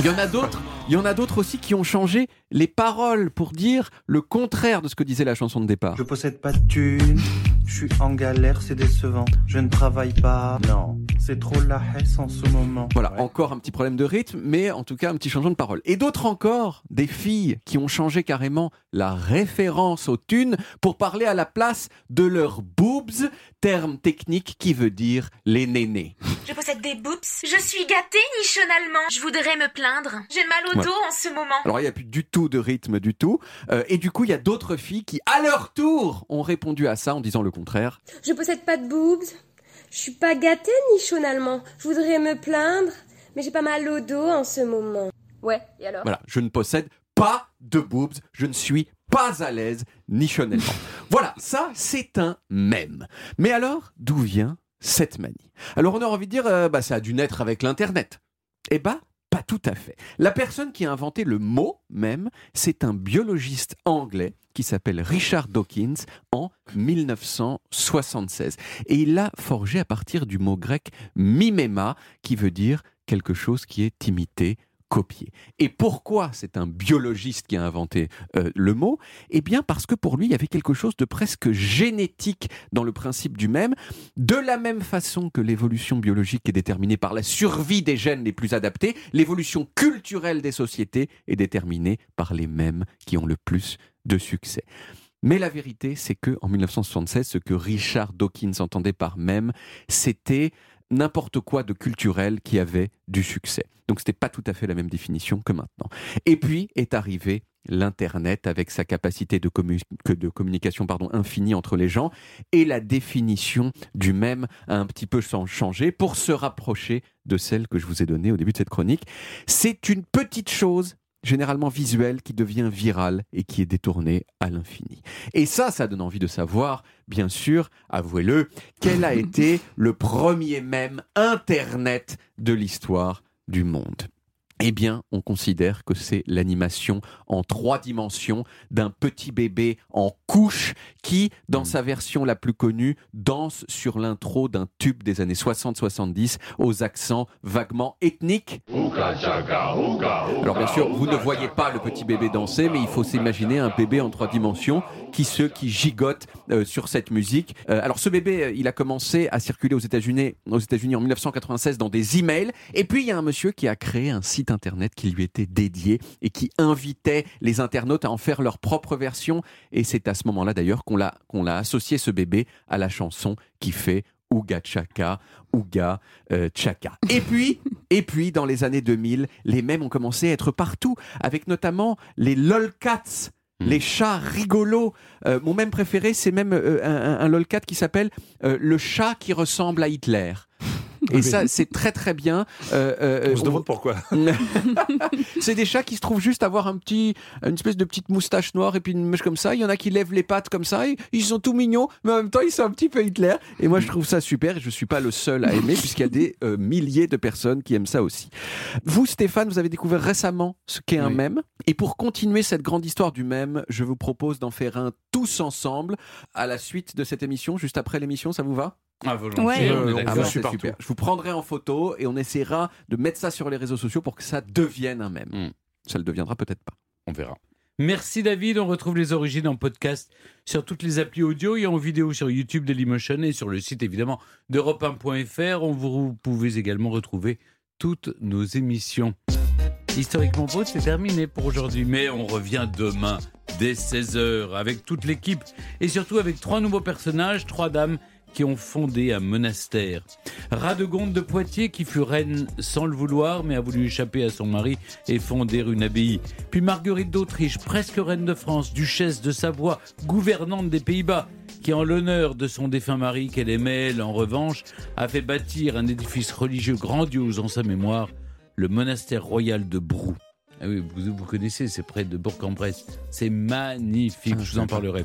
Il y en a d'autres, il y en a d'autres aussi qui ont changé les paroles pour dire le contraire de ce que disait la chanson de départ. Je possède pas de thunes, je suis en galère, c'est décevant. Je ne travaille pas. Non, c'est trop la hesse en ce moment. Voilà, encore un petit problème de rythme, mais en tout cas un petit changement de parole. Et d'autres encore, des filles qui ont changé carrément la référence aux thunes pour parler à la place de leurs boobs, terme technique qui veut dire les nénés. Je possède des boobs. Je suis gâtée nichonalement. Je voudrais me plaindre. J'ai mal au Ouais. dos en ce moment. Alors il n'y a plus du tout de rythme du tout. Euh, et du coup, il y a d'autres filles qui, à leur tour, ont répondu à ça en disant le contraire. Je possède pas de boobs. Je suis pas gâtée nichonalement. Je voudrais me plaindre, mais j'ai pas mal au dos en ce moment. Ouais, et alors? Voilà, je ne possède pas de boobs, je ne suis pas à l'aise nichonnellement. voilà, ça c'est un mème. Mais alors, d'où vient cette manie? Alors on a envie de dire, euh, bah, ça a dû naître avec l'Internet. Eh bah, pas tout à fait. La personne qui a inventé le mot même, c'est un biologiste anglais qui s'appelle Richard Dawkins en 1976. Et il l'a forgé à partir du mot grec mimema, qui veut dire quelque chose qui est imité, copié. Et pourquoi c'est un biologiste qui a inventé euh, le mot? Eh bien parce que pour lui, il y avait quelque chose de presque génétique dans le principe du même, de la même façon que l'évolution biologique est déterminée par la survie des gènes les plus adaptés, l'évolution culturelle des sociétés est déterminée par les mêmes qui ont le plus de succès. Mais la vérité, c'est que en 1976, ce que Richard Dawkins entendait par même, c'était n'importe quoi de culturel qui avait du succès. Donc c'était pas tout à fait la même définition que maintenant. Et puis est arrivé l'Internet avec sa capacité de, commu- de communication pardon, infinie entre les gens et la définition du même a un petit peu chan- changé pour se rapprocher de celle que je vous ai donnée au début de cette chronique. C'est une petite chose généralement visuelle qui devient virale et qui est détournée à l'infini. Et ça, ça donne envie de savoir, bien sûr, avouez-le, quel a été le premier même Internet de l'histoire du monde. Eh bien, on considère que c'est l'animation en trois dimensions d'un petit bébé en couche qui, dans sa version la plus connue, danse sur l'intro d'un tube des années 60-70 aux accents vaguement ethniques. Alors bien sûr, vous ne voyez pas le petit bébé danser, mais il faut s'imaginer un bébé en trois dimensions qui se qui gigote euh, sur cette musique. Euh, alors ce bébé, euh, il a commencé à circuler aux États-Unis aux États-Unis en 1996 dans des emails et puis il y a un monsieur qui a créé un site internet qui lui était dédié et qui invitait les internautes à en faire leur propre version et c'est à ce moment-là d'ailleurs qu'on l'a qu'on l'a associé ce bébé à la chanson qui fait Ouga Chaka, Ouga euh, Chaka. Et puis, et puis, dans les années 2000, les mêmes ont commencé à être partout, avec notamment les lolcats. Les chats rigolos. Euh, mon même préféré, c'est même euh, un, un- un lolcat qui s'appelle euh, le chat qui ressemble à Hitler. Et ça, c'est très très bien. Euh, euh, On se demande pourquoi. c'est des chats qui se trouvent juste avoir un petit, une espèce de petite moustache noire et puis une mèche comme ça. Il y en a qui lèvent les pattes comme ça. et ils sont tout mignons, mais en même temps, ils sont un petit peu Hitler. Et moi, je trouve ça super. Et je suis pas le seul à aimer, puisqu'il y a des euh, milliers de personnes qui aiment ça aussi. Vous, Stéphane, vous avez découvert récemment ce qu'est un mème. Et pour continuer cette grande histoire du mème, je vous propose d'en faire un tous ensemble à la suite de cette émission, juste après l'émission. Ça vous va? Ah, volontiers, on ah bah, Je suis c'est super. Je vous prendrai en photo et on essaiera de mettre ça sur les réseaux sociaux pour que ça devienne un mème. Ça le deviendra peut-être pas. On verra. Merci David, on retrouve les origines en podcast sur toutes les applis audio et en vidéo sur YouTube Dailymotion et sur le site évidemment d'Europe 1.fr. On vous pouvez également retrouver toutes nos émissions. Historiquement Beau, c'est terminé pour aujourd'hui, mais on revient demain dès 16h avec toute l'équipe et surtout avec trois nouveaux personnages, trois dames qui ont fondé un monastère. Radegonde de Poitiers, qui fut reine sans le vouloir, mais a voulu échapper à son mari et fonder une abbaye. Puis Marguerite d'Autriche, presque reine de France, duchesse de Savoie, gouvernante des Pays-Bas, qui en l'honneur de son défunt mari qu'elle aimait, elle, en revanche, a fait bâtir un édifice religieux grandiose en sa mémoire, le monastère royal de Brou. Ah oui, vous, vous connaissez, c'est près de Bourg-en-Bresse. C'est magnifique, je vous en parlerai.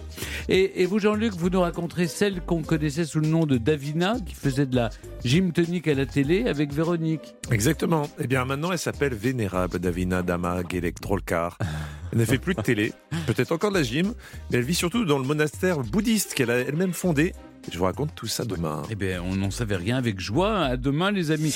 Et, et vous, Jean-Luc, vous nous raconterez celle qu'on connaissait sous le nom de Davina, qui faisait de la gym tonique à la télé avec Véronique. Exactement. Eh bien, maintenant, elle s'appelle Vénérable Davina Damag Electrolcar. Elle ne fait plus de télé, peut-être encore de la gym, mais elle vit surtout dans le monastère bouddhiste qu'elle a elle-même fondé. Je vous raconte tout ça demain. Eh bien, on n'en savait rien avec joie. À demain, les amis.